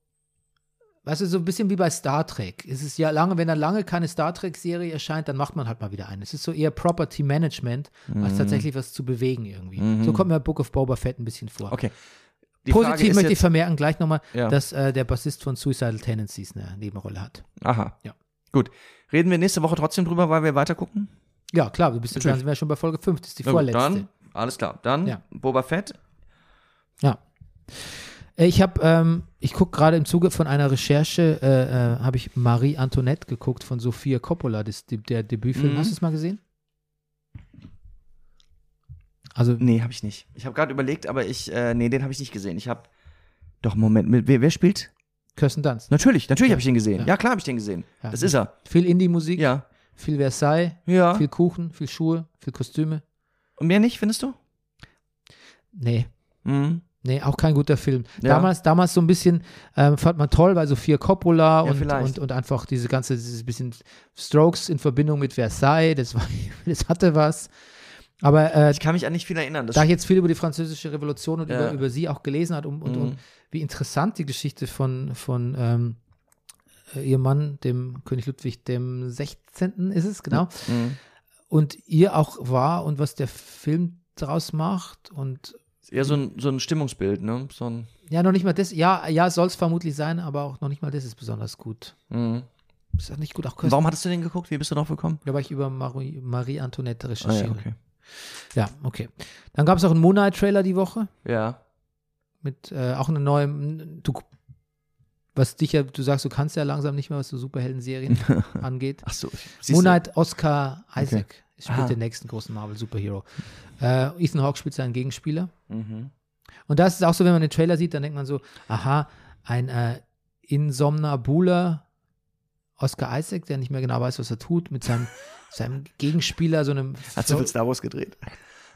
weißt du, so ein bisschen wie bei Star Trek. Es ist ja lange, wenn da lange keine Star Trek-Serie erscheint, dann macht man halt mal wieder eine. Es ist so eher Property Management, Mhm. als tatsächlich was zu bewegen irgendwie. So kommt mir Book of Boba Fett ein bisschen vor. Okay. Die Positiv möchte ich vermerken gleich nochmal, Ja. dass äh, der Bassist von Suicidal Tendencies eine Nebenrolle hat. Aha. Ja. Gut. Reden wir nächste Woche trotzdem drüber, weil wir weiter gucken? Ja, klar, du bist dann sind wir schon bei Folge 5, das ist die gut, vorletzte. Dann, alles klar. Dann Ja. Boba Fett. Ja. Äh, Ich habe, ähm, ich gucke gerade im Zuge von einer Recherche, äh, äh, habe ich Marie Antoinette geguckt von Sofia Coppola, das, der Debütfilm. Mhm. Hast du es mal gesehen? Also, Nee, habe ich nicht. Ich habe gerade überlegt, aber ich, äh, nee, den habe ich nicht gesehen. Ich habe, doch, Moment, mit, wer, wer spielt? Kirsten Dunst. Natürlich, natürlich Ja. habe ich den gesehen. Ja. Ja, klar habe ich den gesehen. Ja. Das ist er. Viel Indie-Musik, Ja. viel Versailles, Ja. viel Kuchen, viel Schuhe, viel Kostüme. Und mehr nicht, findest du? Nee, Mhm. Nee, auch kein guter Film. Ja. Damals, damals so ein bisschen, ähm, fand man toll, weil Sofia Coppola Ja, und, vielleicht. und, und einfach diese ganze, dieses bisschen Strokes in Verbindung mit Versailles, das, war, das hatte was. Aber äh, Ich kann mich an nicht viel erinnern. Da ich jetzt viel über die französische Revolution und Ja. über, über sie auch gelesen hat und, und, Mhm. und wie interessant die Geschichte von, von ähm, äh, ihrem Mann, dem König Ludwig dem 16. ist es, genau, Mhm. und ihr auch war und was der Film draus macht und Eher so ein, so ein Stimmungsbild, ne? So ein, ja, noch nicht mal das, ja, ja, soll es vermutlich sein, aber auch noch nicht mal das ist besonders gut. mhm. Ist auch nicht gut, auch Kirsten. Warum hattest du den geguckt? Wie bist du drauf gekommen? Da war ich über Marie, Marie Antoinette Ah, ja, okay. Ja, okay. Dann gab es auch einen Moonlight-Trailer die Woche. Ja. mit äh, auch eine neue, du, was dich ja, du sagst, du kannst ja langsam nicht mehr, was so Superhelden-Serien angeht. Ach so. Moonlight Oscar Isaac spielt Ah. den nächsten großen Marvel-Superhero. Äh, Ethan Hawke spielt seinen Gegenspieler. Mhm. Und das ist auch so, wenn man den Trailer sieht, dann denkt man so, aha, ein äh, insomnabuler Oscar Isaac, der nicht mehr genau weiß, was er tut, mit seinem, seinem Gegenspieler, so einem, Hat so viel Star Wars gedreht.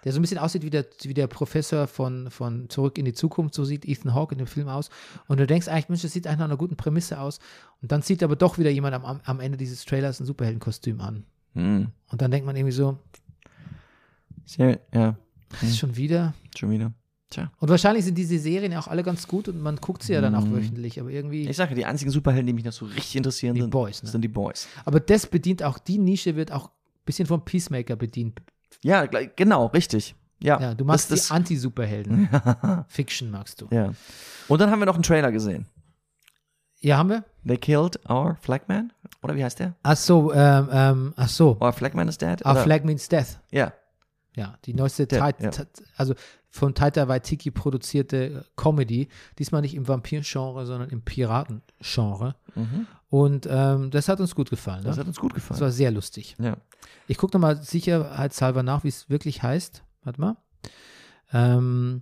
der so ein bisschen aussieht wie der, wie der Professor von, von Zurück in die Zukunft, so sieht Ethan Hawke in dem Film aus. Und du denkst eigentlich, Mensch, das sieht eigentlich nach einer guten Prämisse aus. Und dann zieht aber doch wieder jemand am, am Ende dieses Trailers ein Superheldenkostüm an. Mhm. Und dann denkt man irgendwie so, Sehr, ja, ist schon wieder. schon wieder. Tja. Und wahrscheinlich sind diese Serien ja auch alle ganz gut und man guckt sie ja dann auch Mhm. wöchentlich, aber irgendwie. Ich sage, die einzigen Superhelden, die mich noch so richtig interessieren, Die sind, Boys, ne? sind die Boys. Aber das bedient auch, die Nische wird auch ein bisschen vom Peacemaker bedient. Ja, genau, richtig. Ja, Ja, du magst das, die das, Anti-Superhelden. Fiction magst du. ja. Und dann haben wir noch einen Trailer gesehen. Ja, haben wir? They killed our Flagman? Oder wie heißt der? Ach so, ähm, ähm, ach so. Our Flagman is dead? Our Oder- Flag Means Death. Ja. Ja, die neueste, Tait- ja. Tait- also von Taita Waititi produzierte äh, Comedy. Diesmal nicht im Vampir-Genre, sondern im Piraten-Genre. Mhm. Und ähm, das hat uns gut gefallen. Ne? Das hat uns gut Das gefallen. war sehr lustig. Ja. Ich gucke nochmal sicherheitshalber nach, wie es wirklich heißt. Warte mal. Ähm,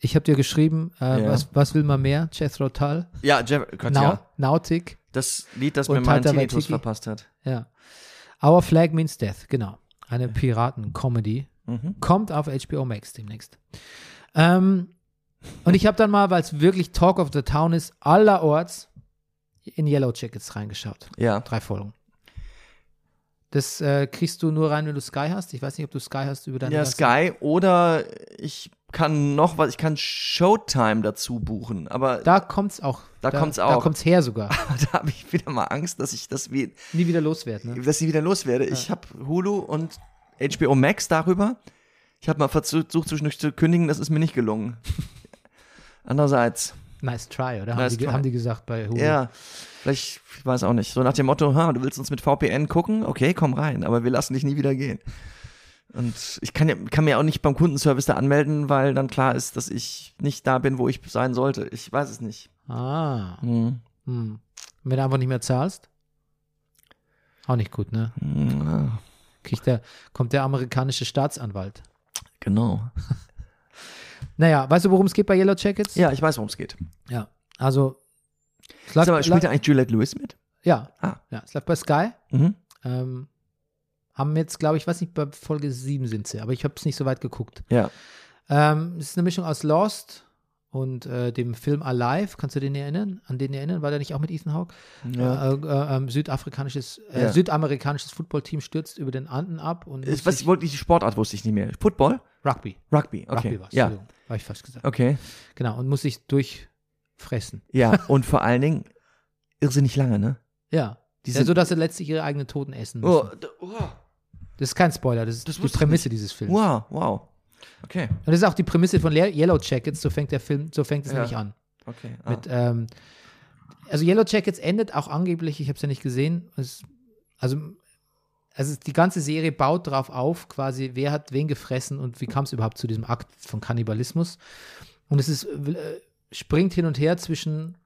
ich habe dir geschrieben, äh, Ja. was, was will man mehr? Jethro Tull, Ja, Jeff, Gott, Nau ja. Nautic, Das Lied, das mir Taita Tinnitus verpasst hat. ja. Our Flag Means Death, genau. Eine Piraten-Comedy. Mhm. Kommt auf HBO Max demnächst. Ähm, und ich habe dann mal, weil es wirklich Talk of the Town ist, allerorts in Yellow Jackets reingeschaut. Ja. Drei Folgen. Das äh, kriegst du nur rein, wenn du Sky hast. Ich weiß nicht, ob du Sky hast über deine Ja, Sky. Oder ich kann noch was, ich kann Showtime dazu buchen. Aber da, Da kommt's auch. Da kommt's Da auch. kommt's her sogar. da habe ich wieder mal Angst, dass ich das wie, Nie wieder loswerden. Ne? dass ich wieder loswerde. Ich habe Hulu und HBO Max darüber. Ich habe mal versucht, zwischendurch zu kündigen, das ist mir nicht gelungen. Andererseits, Nice try, oder? Nice haben, die, try. haben die gesagt bei Hulu. ja, vielleicht, ich weiß auch nicht. So nach dem Motto, ha, du willst uns mit VPN gucken? Okay, komm rein, aber wir lassen dich nie wieder gehen. Und ich kann, ja, kann mir auch nicht beim Kundenservice da anmelden, weil dann klar ist, dass ich nicht da bin, wo ich sein sollte. Ich weiß es nicht. Ah. Hm. Hm. Wenn du einfach nicht mehr zahlst? Auch nicht gut, ne? Kriegt der, kommt der amerikanische Staatsanwalt. Genau. Naja, weißt du, worum es geht bei Yellow Jackets? Ja, ich weiß, worum es geht. Ja. Also. Sag mal, spielt da eigentlich Juliette Lewis mit? ja. Ah. ja. Es läuft bei Sky. Mhm. Ähm, haben jetzt, glaube ich, weiß nicht, bei Folge 7 sind sie, aber ich habe es nicht so weit geguckt. Ja. Ähm, es ist eine Mischung aus Lost und äh, dem Film Alive. Kannst du den erinnern? An den erinnern? War der nicht auch mit Ethan Hawke? ja. Äh, äh, ähm, südafrikanisches, äh, Ja. südamerikanisches Footballteam stürzt über den Anden ab und muss was, ich wollte, die Sportart wusste ich nicht mehr. Football? Rugby. Rugby, okay. Rugby war es. ja, Habe ich fast gesagt. okay. Genau, und muss sich durchfressen. Ja, und vor allen Dingen irrsinnig lange, ne? Ja. Die ja, so dass sie letztlich ihre eigenen Toten essen müssen. Oh, oh, Das ist kein Spoiler, das ist Das die Prämisse dieses Films. wow, wow. Okay, Und das ist auch die Prämisse von Yellow Jackets, so fängt der Film, so fängt es Ja. nämlich an. okay. Ah. Mit, ähm, also Yellow Jackets endet auch angeblich, ich habe es ja nicht gesehen, es, also, also die ganze Serie baut darauf auf, quasi, wer hat wen gefressen und wie kam es überhaupt zu diesem Akt von Kannibalismus. Und es ist, äh, springt hin und her zwischen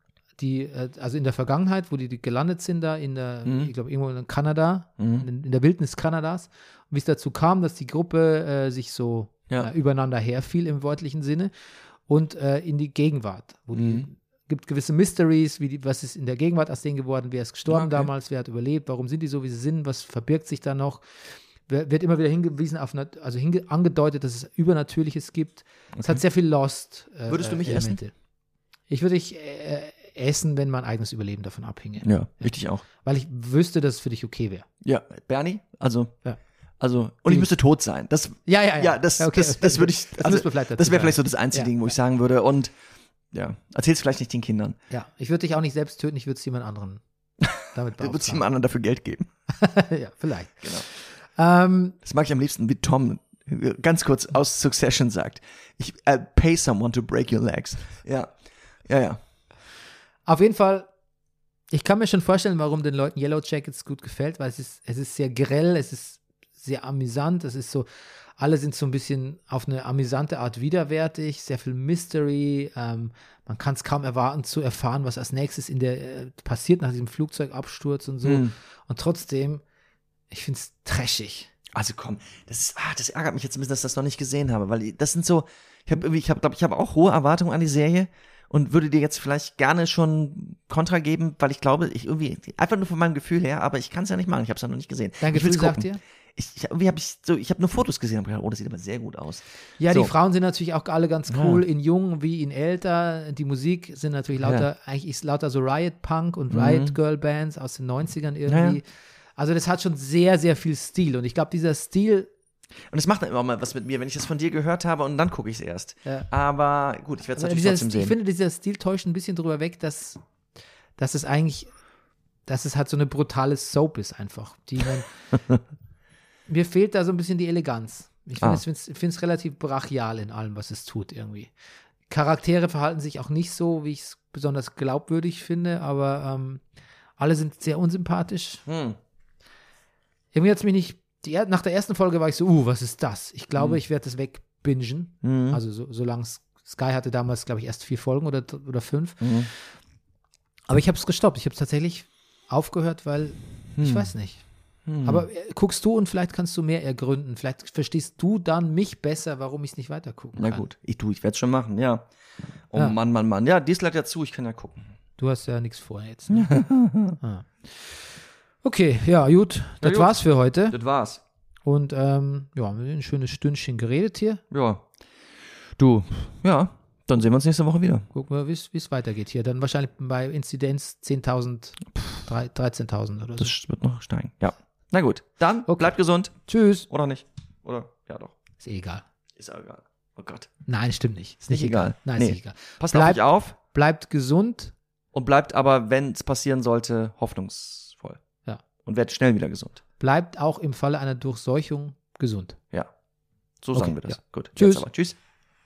die, äh, also in der Vergangenheit, wo die, die gelandet sind, da in der, Mhm. ich glaube, irgendwo in Kanada, Mhm. in, in der Wildnis Kanadas, und wie es dazu kam, dass die Gruppe äh, sich so Ja. äh, übereinander herfiel im wörtlichen Sinne und äh, in die Gegenwart, wo die Mhm. gibt gewisse Mysteries, wie die, was ist in der Gegenwart aus denen geworden, wer ist gestorben Okay. damals, wer hat überlebt, warum sind die so, wie sie sind, was verbirgt sich da noch. Wird immer wieder hingewiesen auf, also hinge, angedeutet, dass es Übernatürliches gibt. Es hat sehr viel Lost. Äh, Würdest du mich äh, Elemente. Ich würde dich äh, essen, wenn mein eigenes Überleben davon abhinge. Ja, richtig auch. Weil ich wüsste, dass es für dich okay wäre. Ja, Bernie, also, Ja. also, und ich müsste tot sein. Das, Ja, ja, ja, das, Ja, okay. das, das würde ich, Das also, wir vielleicht das wäre vielleicht so das einzige Ja, Ding, wo ich sagen würde. Und ja, erzähl's vielleicht nicht den Kindern. Ja, ich würde dich auch nicht selbst töten, ich würde es jemand anderen damit Du würdest jemand anderen dafür Geld geben. ja, vielleicht. Genau. Ähm, Das mag ich am liebsten, wie Tom ganz kurz aus Succession sagt. Ich pay someone to break your legs. Ja, ja, ja. Auf jeden Fall, ich kann mir schon vorstellen, warum den Leuten Yellow Jackets gut gefällt, weil es ist, es ist sehr grell, es ist sehr amüsant, es ist so, alle sind so ein bisschen auf eine amüsante Art widerwärtig, sehr viel Mystery, ähm, man kann es kaum erwarten zu erfahren, was als nächstes in der äh, passiert nach diesem Flugzeugabsturz und so. Hm. Und trotzdem Ich finde es trashig. Also komm, das ist, ah, das ärgert mich jetzt ein bisschen, dass ich das noch nicht gesehen habe, weil das sind so, ich habe ich habe, glaube ich, habe auch hohe Erwartungen an die Serie und würde dir jetzt vielleicht gerne schon Kontra geben, weil ich glaube, ich irgendwie einfach nur von meinem Gefühl her, aber ich kann es ja nicht machen, ich habe es ja noch nicht gesehen. Dein Gefühl sagt dir? Ich, ich, irgendwie habe ich so, ich habe nur Fotos gesehen und gedacht, oh, das sieht aber sehr gut aus. Ja, So. die Frauen sind natürlich auch alle ganz cool, in jung wie in älter. Die Musik sind natürlich lauter, eigentlich ist lauter so Riot Punk und Riot Girl Bands aus den 90ern irgendwie. Ja, Also das hat schon sehr, sehr viel Stil. Und ich glaube, dieser Stil, Und es macht dann immer mal was mit mir, wenn ich das von dir gehört habe und dann gucke ich es erst. Ja. Aber gut, ich werde es natürlich dieser, trotzdem ich sehen. finde, dieser Stil täuscht ein bisschen drüber weg, dass, dass es eigentlich, dass es halt so eine brutale Soap ist einfach. Die man, mir fehlt da so ein bisschen die Eleganz. Ich finde Ah. es find's relativ brachial in allem, was es tut irgendwie. Charaktere verhalten sich auch nicht so, wie ich es besonders glaubwürdig finde, aber ähm, alle sind sehr unsympathisch. Hm. Irgendwie hat es mich nicht, die, nach der ersten Folge war ich so, uh, was ist das? Ich glaube, ich werde das wegbingen. Mhm. Also so, solange Sky hatte damals, glaube ich, erst vier Folgen oder, oder fünf. Mhm. Aber ich habe es gestoppt. Ich habe tatsächlich aufgehört, weil ich Hm. weiß nicht. Aber äh, guckst du und vielleicht kannst du mehr ergründen. Vielleicht verstehst du dann mich besser, warum ich es nicht weiter gucken Na kann. gut, ich tu, ich werde es schon machen, ja. Oh Ja. Mann, Mann, Mann. Ja, dies leitet ja zu, ich kann ja gucken. Du hast ja nichts vor jetzt. Ne? ah. Okay, ja, gut. Das gut. war's für heute. Das war's. Und ähm, ja, wir haben ein schönes Stündchen geredet hier. Ja. Du, ja, dann sehen wir uns nächste Woche wieder. Gucken wir, wie es weitergeht hier. Dann wahrscheinlich bei Inzidenz 10.000, drei- 13.000 oder so. Das wird noch steigen. Ja. Na gut, dann Okay. bleibt gesund. Tschüss. Oder nicht? Oder? Ja, doch. Ist eh egal. Ist auch egal. Oh Gott. Nein, stimmt nicht. Ist Nicht nicht egal. Nein, Nee. ist nicht egal. Passt auf Bleibt- euch auf Bleibt gesund. und bleibt aber, wenn es passieren sollte, hoffnungsvoll. Und werdet schnell wieder gesund. Bleibt auch im Falle einer Durchseuchung gesund. Ja. So Okay, sagen wir das. ja. Gut. Tschüss. Tschüss.